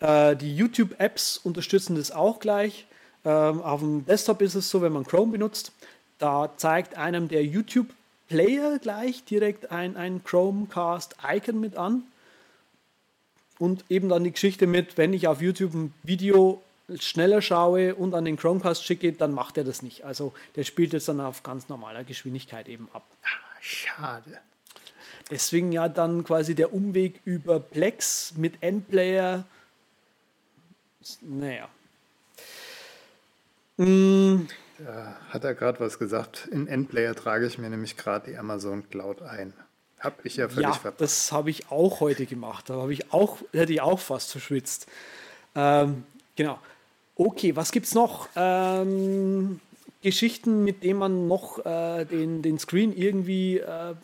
Äh, die YouTube-Apps unterstützen das auch gleich. Ähm, auf dem Desktop ist es so, wenn man Chrome benutzt, da zeigt einem der YouTube-Player gleich direkt ein, ein Chromecast-Icon mit an. Und eben dann die Geschichte mit, wenn ich auf YouTube ein Video schneller schaue und an den Chromecast schicke, dann macht er das nicht. Also der spielt es dann auf ganz normaler Geschwindigkeit eben ab. Schade. Deswegen ja dann quasi der Umweg über Plex mit Endplayer. Naja. Mm, Hat er gerade was gesagt? In Endplayer trage ich mir nämlich gerade die Amazon Cloud ein. Hab ich ja völlig ja, verpasst. das habe ich auch heute gemacht. Da habe ich auch, hätte ich auch fast verschwitzt. Ähm, genau. Okay, was gibt's noch? Ähm, Geschichten, mit denen man noch äh, den, den Screen irgendwie äh,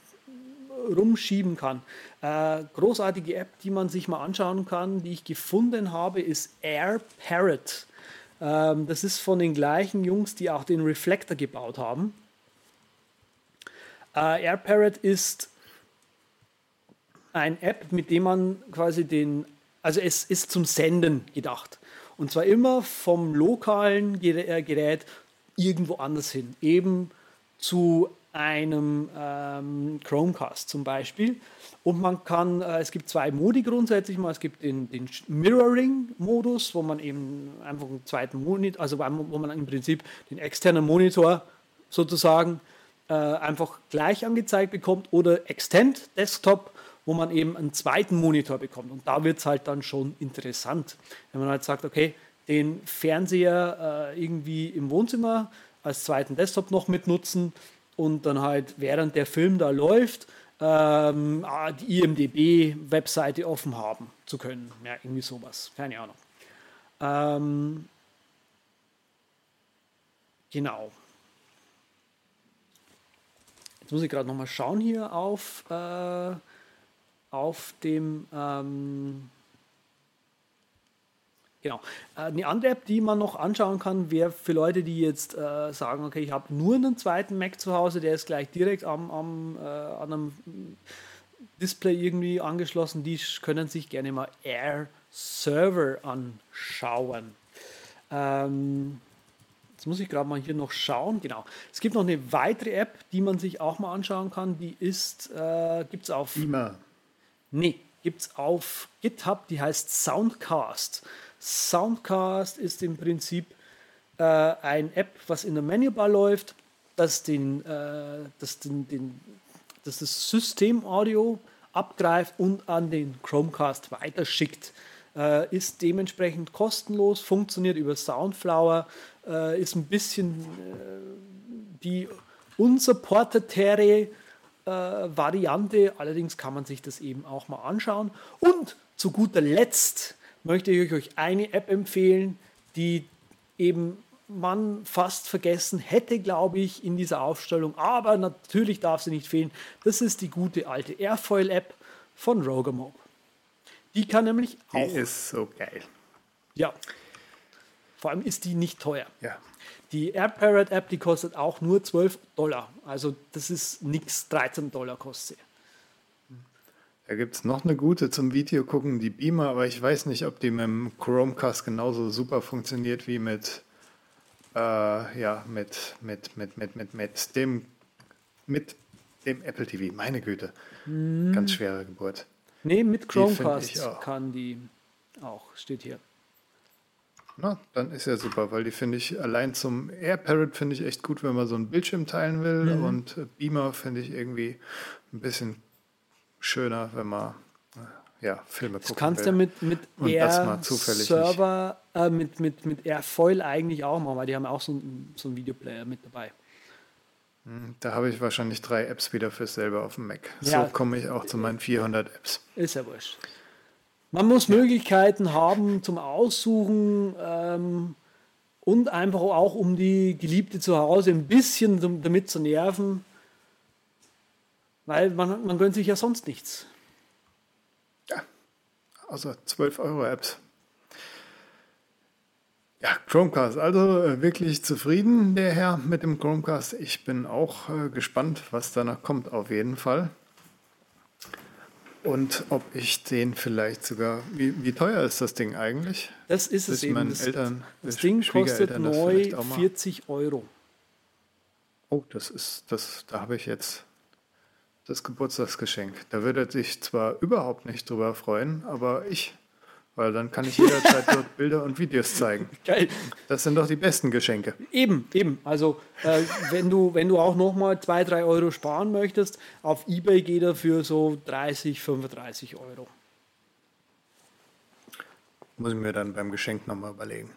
rumschieben kann. Äh, großartige App, die man sich mal anschauen kann, die ich gefunden habe, ist Air Parrot. Ähm, das ist von den gleichen Jungs, die auch den Reflector gebaut haben. Äh, Air Parrot ist ein App, mit dem man quasi den, also es ist zum Senden gedacht. Und zwar immer vom lokalen äh, Gerät irgendwo anders hin. Eben zu einem ähm, Chromecast zum Beispiel. Und man kann, äh, es gibt zwei Modi grundsätzlich mal. Es gibt den, den Mirroring-Modus, wo man eben einfach einen zweiten Monitor, also wo man im Prinzip den externen Monitor sozusagen äh, einfach gleich angezeigt bekommt oder Extend Desktop, wo man eben einen zweiten Monitor bekommt. Und da wird es halt dann schon interessant, wenn man halt sagt, okay, den Fernseher äh, irgendwie im Wohnzimmer als zweiten Desktop noch mitnutzen und dann halt während der Film da läuft, ähm, ah, die IMDB-Webseite offen haben zu können. Ja, irgendwie sowas. Keine Ahnung. Ähm, genau. Jetzt muss ich gerade nochmal schauen hier auf, äh, auf dem. Ähm, genau. Äh, Eine andere App, die man noch anschauen kann, wäre für Leute, die jetzt äh, sagen, okay, ich habe nur einen zweiten Mac zu Hause, der ist gleich direkt am, am, äh, an einem Display irgendwie angeschlossen, die können sich gerne mal Air Server anschauen. Ähm, jetzt muss ich gerade mal hier noch schauen. Genau. Es gibt noch eine weitere App, die man sich auch mal anschauen kann. Die ist, äh, gibt es auf Beamer. Nee, gibt es auf GitHub, die heißt Soundcast. Soundcast ist im Prinzip äh, ein App, was in der Menübar läuft, das, den, äh, das, den, den, das das Systemaudio abgreift und an den Chromecast weiterschickt. Äh, ist dementsprechend kostenlos, funktioniert über Soundflower, äh, ist ein bisschen äh, die unsupportetere äh, Variante. Allerdings kann man sich das eben auch mal anschauen. Und zu guter Letzt möchte ich euch eine App empfehlen, die eben man fast vergessen hätte, glaube ich, in dieser Aufstellung. Aber natürlich darf sie nicht fehlen. Das ist die gute alte Airfoil-App von Rogamob. Die kann nämlich Die auch. ist so geil. Ja. Vor allem ist die nicht teuer. Ja. Die AirParrot App, die kostet auch nur 12 Dollar. Also das ist nichts, 13 Dollar kostet sie. Da gibt es noch eine gute zum Video gucken, die Beamer, aber ich weiß nicht, ob die mit dem Chromecast genauso super funktioniert wie mit, äh, ja, mit, mit, mit, mit, mit, mit dem, mit dem Apple TV. Meine Güte. Ganz schwere Geburt. Nee, mit Chromecast auch. kann die auch, steht hier. Na, dann ist ja super, weil die finde ich allein zum AirParrot finde ich echt gut, wenn man so einen Bildschirm teilen will. Mhm. Und äh, Beamer finde ich irgendwie ein bisschen schöner, wenn man äh, ja, Filme Du gucken kannst will. ja mit, mit Und zufällig Server, äh, mit, mit, mit Airfoil eigentlich auch machen, weil die haben auch so einen, so einen Videoplayer mit dabei. Da habe ich wahrscheinlich drei Apps wieder fürs selber auf dem Mac. So Ja. komme ich auch zu meinen 400 Apps. Ist ja wurscht. Man muss Möglichkeiten haben zum Aussuchen ähm, und einfach auch, um die Geliebte zu Hause ein bisschen damit zu nerven, weil man, man gönnt sich ja sonst nichts. außer 12 Euro Apps. Ja, Chromecast. Also äh, wirklich zufrieden, der Herr mit dem Chromecast. Ich bin auch äh, gespannt, was danach kommt, auf jeden Fall. Und ob ich den vielleicht sogar. Wie, wie teuer ist das Ding eigentlich? Das ist es Wissen eben. Das, Eltern, das Ding kostet neu vielleicht auch mal? 40 Euro. Oh, das ist, das, da habe ich jetzt das Geburtstagsgeschenk. Da würde er sich zwar überhaupt nicht drüber freuen, aber ich, weil dann kann ich jederzeit dort *laughs* Bilder und Videos zeigen. Geil. Das sind doch die besten Geschenke. Eben, eben. Also äh, wenn, du, wenn du auch nochmal 2, 3 Euro sparen möchtest, auf Ebay geht er für so 30, 35 Euro. Muss ich mir dann beim Geschenk nochmal überlegen,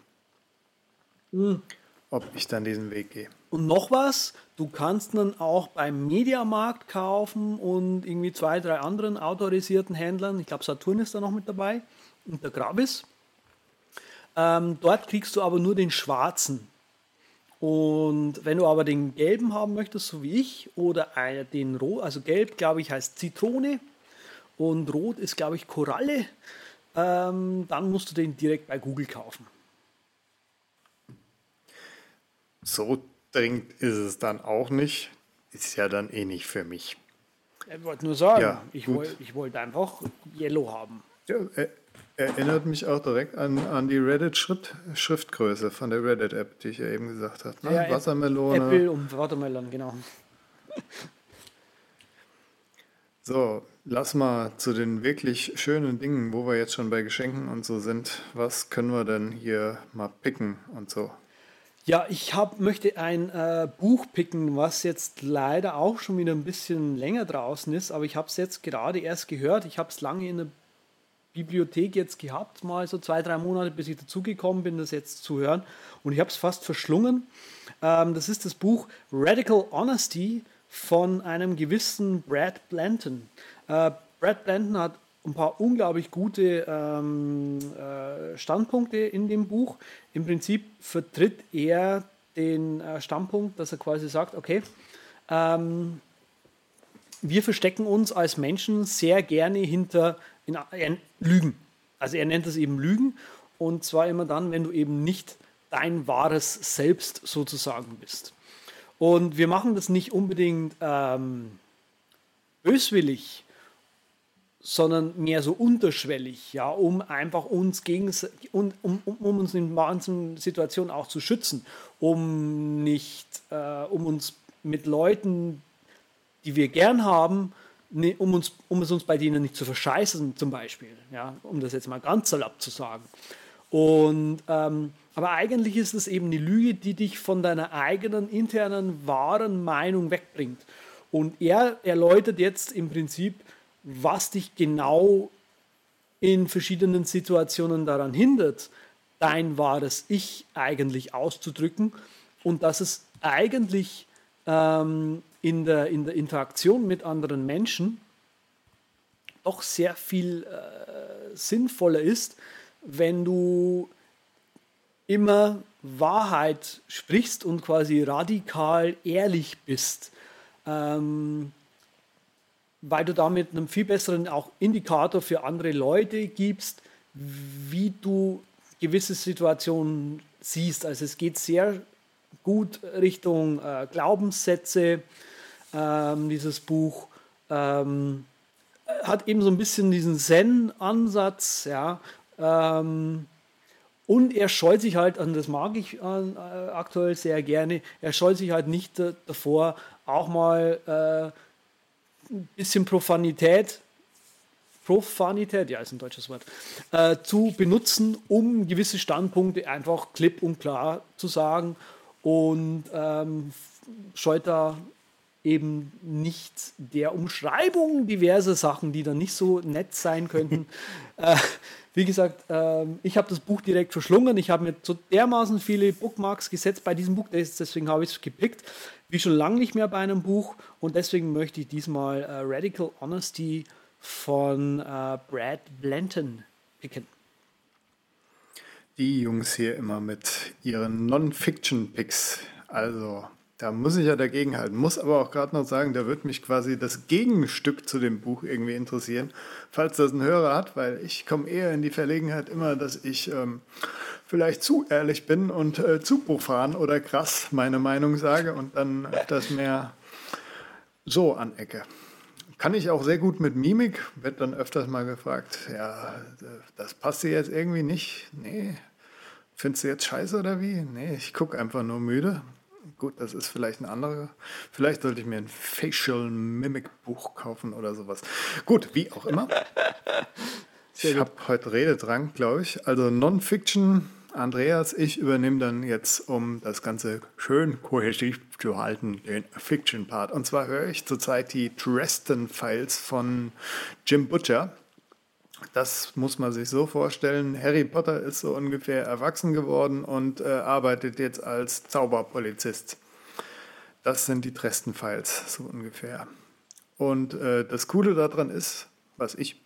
Hm. ob ich dann diesen Weg gehe. Und noch was, du kannst dann auch beim Mediamarkt kaufen und irgendwie zwei, drei anderen autorisierten Händlern. Ich glaube, Saturn ist da noch mit dabei und der Gravis. Ähm, dort kriegst du aber nur den schwarzen. Und wenn du aber den gelben haben möchtest, so wie ich, oder den rot, also gelb, glaube ich, heißt Zitrone und rot ist, glaube ich, Koralle, ähm, dann musst du den direkt bei Google kaufen. So dringend ist es dann auch nicht. Ist ja dann eh nicht für mich. Ich wollte nur sagen, Ja, ich, wollte, einfach Yellow haben. Ja, er, erinnert mich auch direkt an, an die Reddit-Schriftgröße von der Reddit-App, die ich ja eben gesagt habe. Ne? Ja, Wassermelone. Apple und Watermelon, genau. *laughs* So, lass mal zu den wirklich schönen Dingen, wo wir jetzt schon bei Geschenken und so sind. Was können wir denn hier mal picken und so? Ja, ich hab, möchte ein äh, Buch picken, was jetzt leider auch schon wieder ein bisschen länger draußen ist, aber ich habe es jetzt gerade erst gehört. Ich habe es lange in der Bibliothek jetzt gehabt, mal so zwei, drei Monate, bis ich dazugekommen bin, das jetzt zu hören. Und ich habe es fast verschlungen. Ähm, das ist das Buch Radical Honesty von einem gewissen Brad Blanton. Äh, Brad Blanton hat ein paar unglaublich gute ähm, äh, Standpunkte in dem Buch. Im Prinzip vertritt er den äh, Standpunkt, dass er quasi sagt, okay, ähm, wir verstecken uns als Menschen sehr gerne hinter in, in Lügen. Also er nennt das eben Lügen und zwar immer dann, wenn du eben nicht dein wahres Selbst sozusagen bist. Und wir machen das nicht unbedingt ähm, böswillig, sondern mehr so unterschwellig, ja, um einfach uns gegenseitig, um, um, um uns in manchen Situationen auch zu schützen, um nicht, äh, um uns mit Leuten, die wir gern haben, um, uns, um es uns bei denen nicht zu verscheißen, zum Beispiel, ja, um das jetzt mal ganz salopp zu sagen. Und, ähm, aber eigentlich ist es eben eine Lüge, die dich von deiner eigenen internen wahren Meinung wegbringt. Und er erläutert jetzt im Prinzip, was dich genau in verschiedenen Situationen daran hindert, dein wahres Ich eigentlich auszudrücken und dass es eigentlich ähm, in, der, in der Interaktion mit anderen Menschen doch sehr viel äh, sinnvoller ist, wenn du immer Wahrheit sprichst und quasi radikal ehrlich bist. Ähm, weil du damit einen viel besseren auch Indikator für andere Leute gibst, wie du gewisse Situationen siehst. Also es geht sehr gut Richtung äh, Glaubenssätze, ähm, dieses Buch. Ähm, hat eben so ein bisschen diesen Zen-Ansatz, ja. Ähm, und er scheut sich halt, und das mag ich äh, aktuell sehr gerne, er scheut sich halt nicht äh, davor, auch mal äh, ein bisschen Profanität, Profanität, ja, ist ein deutsches Wort, äh, zu benutzen, um gewisse Standpunkte einfach klipp und klar zu sagen und ähm, scheut da eben nicht der Umschreibung diverser Sachen, die dann nicht so nett sein könnten. *laughs* äh, wie gesagt, ähm, ich habe das Buch direkt verschlungen. Ich habe mir so dermaßen viele Bookmarks gesetzt bei diesem Buch, deswegen habe ich es gepickt, wie schon lange nicht mehr bei einem Buch. Und deswegen möchte ich diesmal äh, Radical Honesty von äh, Brad Blanton picken. Die Jungs hier immer mit ihren Non-Fiction-Picks. Also Da muss ich ja dagegen halten. Muss aber auch gerade noch sagen, da wird mich quasi das Gegenstück zu dem Buch irgendwie interessieren, falls das ein Hörer hat, weil ich komme eher in die Verlegenheit immer, dass ich ähm, vielleicht zu ehrlich bin und äh, zu profan oder krass meine Meinung sage und dann das mehr so anecke. Kann ich auch sehr gut mit Mimik, wird dann öfters mal gefragt, ja, das passt dir jetzt irgendwie nicht. Nee, findest du jetzt scheiße oder wie? Nee, ich gucke einfach nur müde. Gut, das ist vielleicht ein anderer. Vielleicht sollte ich mir ein Facial Mimic Buch kaufen oder sowas. Gut, wie auch immer. *laughs* Ich habe heute Rededrang, glaube ich. Also Non-Fiction. Andreas, ich übernehme dann jetzt, um das Ganze schön kohäsiv zu halten, den Fiction-Part. Und zwar höre ich zurzeit die Dresden Files von Jim Butcher. Das muss man sich so vorstellen. Harry Potter ist so ungefähr erwachsen geworden und äh, arbeitet jetzt als Zauberpolizist. Das sind die Dresden Files, so ungefähr. Und äh, das Coole daran ist, was ich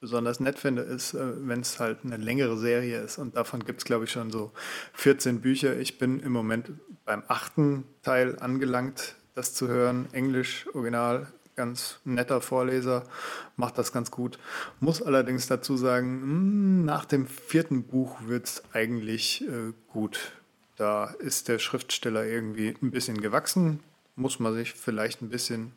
besonders nett finde, ist, äh, wenn es halt eine längere Serie ist. Und davon gibt es, glaube ich, schon so 14 Bücher. Ich bin im Moment beim achten Teil angelangt, das zu hören. Englisch, Original, ganz netter Vorleser, macht das ganz gut. Muss allerdings dazu sagen, hm, nach dem vierten Buch wird es eigentlich äh, gut. Da ist der Schriftsteller irgendwie ein bisschen gewachsen, muss man sich vielleicht ein bisschen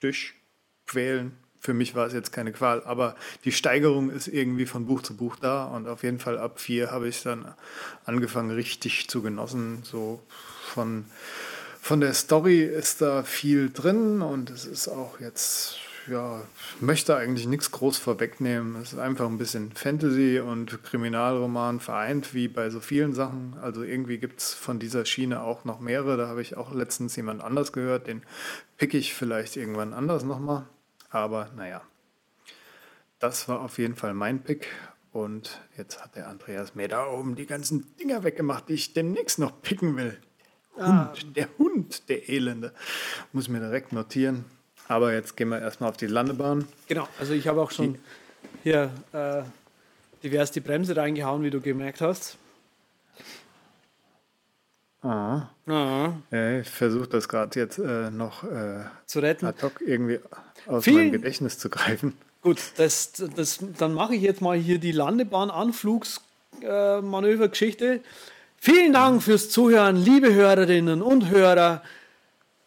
durchquälen. Für mich war es jetzt keine Qual, aber die Steigerung ist irgendwie von Buch zu Buch da und auf jeden Fall ab vier habe ich dann angefangen richtig zu genossen, so von von der Story ist da viel drin und es ist auch jetzt, ja, möchte eigentlich nichts groß vorwegnehmen. Es ist einfach ein bisschen Fantasy und Kriminalroman vereint, wie bei so vielen Sachen. Also irgendwie gibt es von dieser Schiene auch noch mehrere. Da habe ich auch letztens jemand anders gehört. Den pick ich vielleicht irgendwann anders nochmal. Aber naja, das war auf jeden Fall mein Pick. Und jetzt hat der Andreas mir da oben die ganzen Dinger weggemacht, die ich demnächst noch picken will. Ah. Hund, der Hund, der Elende. Muss ich mir direkt notieren. Aber jetzt gehen wir erstmal auf die Landebahn. Genau, also ich habe auch schon hier äh, divers die Bremse reingehauen, wie du gemerkt hast. Ah. ah. Ich versuche das gerade jetzt äh, noch äh, zu retten. Ad hoc irgendwie aus Vielen, meinem Gedächtnis zu greifen. Gut, das, das, dann mache ich jetzt mal hier die Landebahn-Anflugsmanövergeschichte. Äh, Vielen Dank fürs Zuhören, liebe Hörerinnen und Hörer.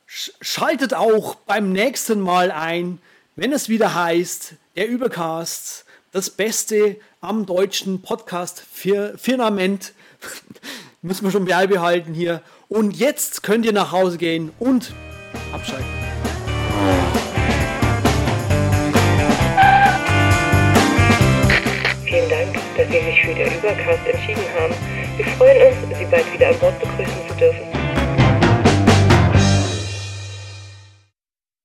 Schaltet auch beim nächsten Mal ein, wenn es wieder heißt, der Übercast, das Beste am deutschen Podcast-Firmament. *laughs* Müssen wir schon beibehalten hier. Und jetzt könnt ihr nach Hause gehen und abschalten. Vielen Dank, dass Sie sich für den Übercast entschieden haben. Wir freuen uns, Sie bald wieder an Bord begrüßen zu dürfen.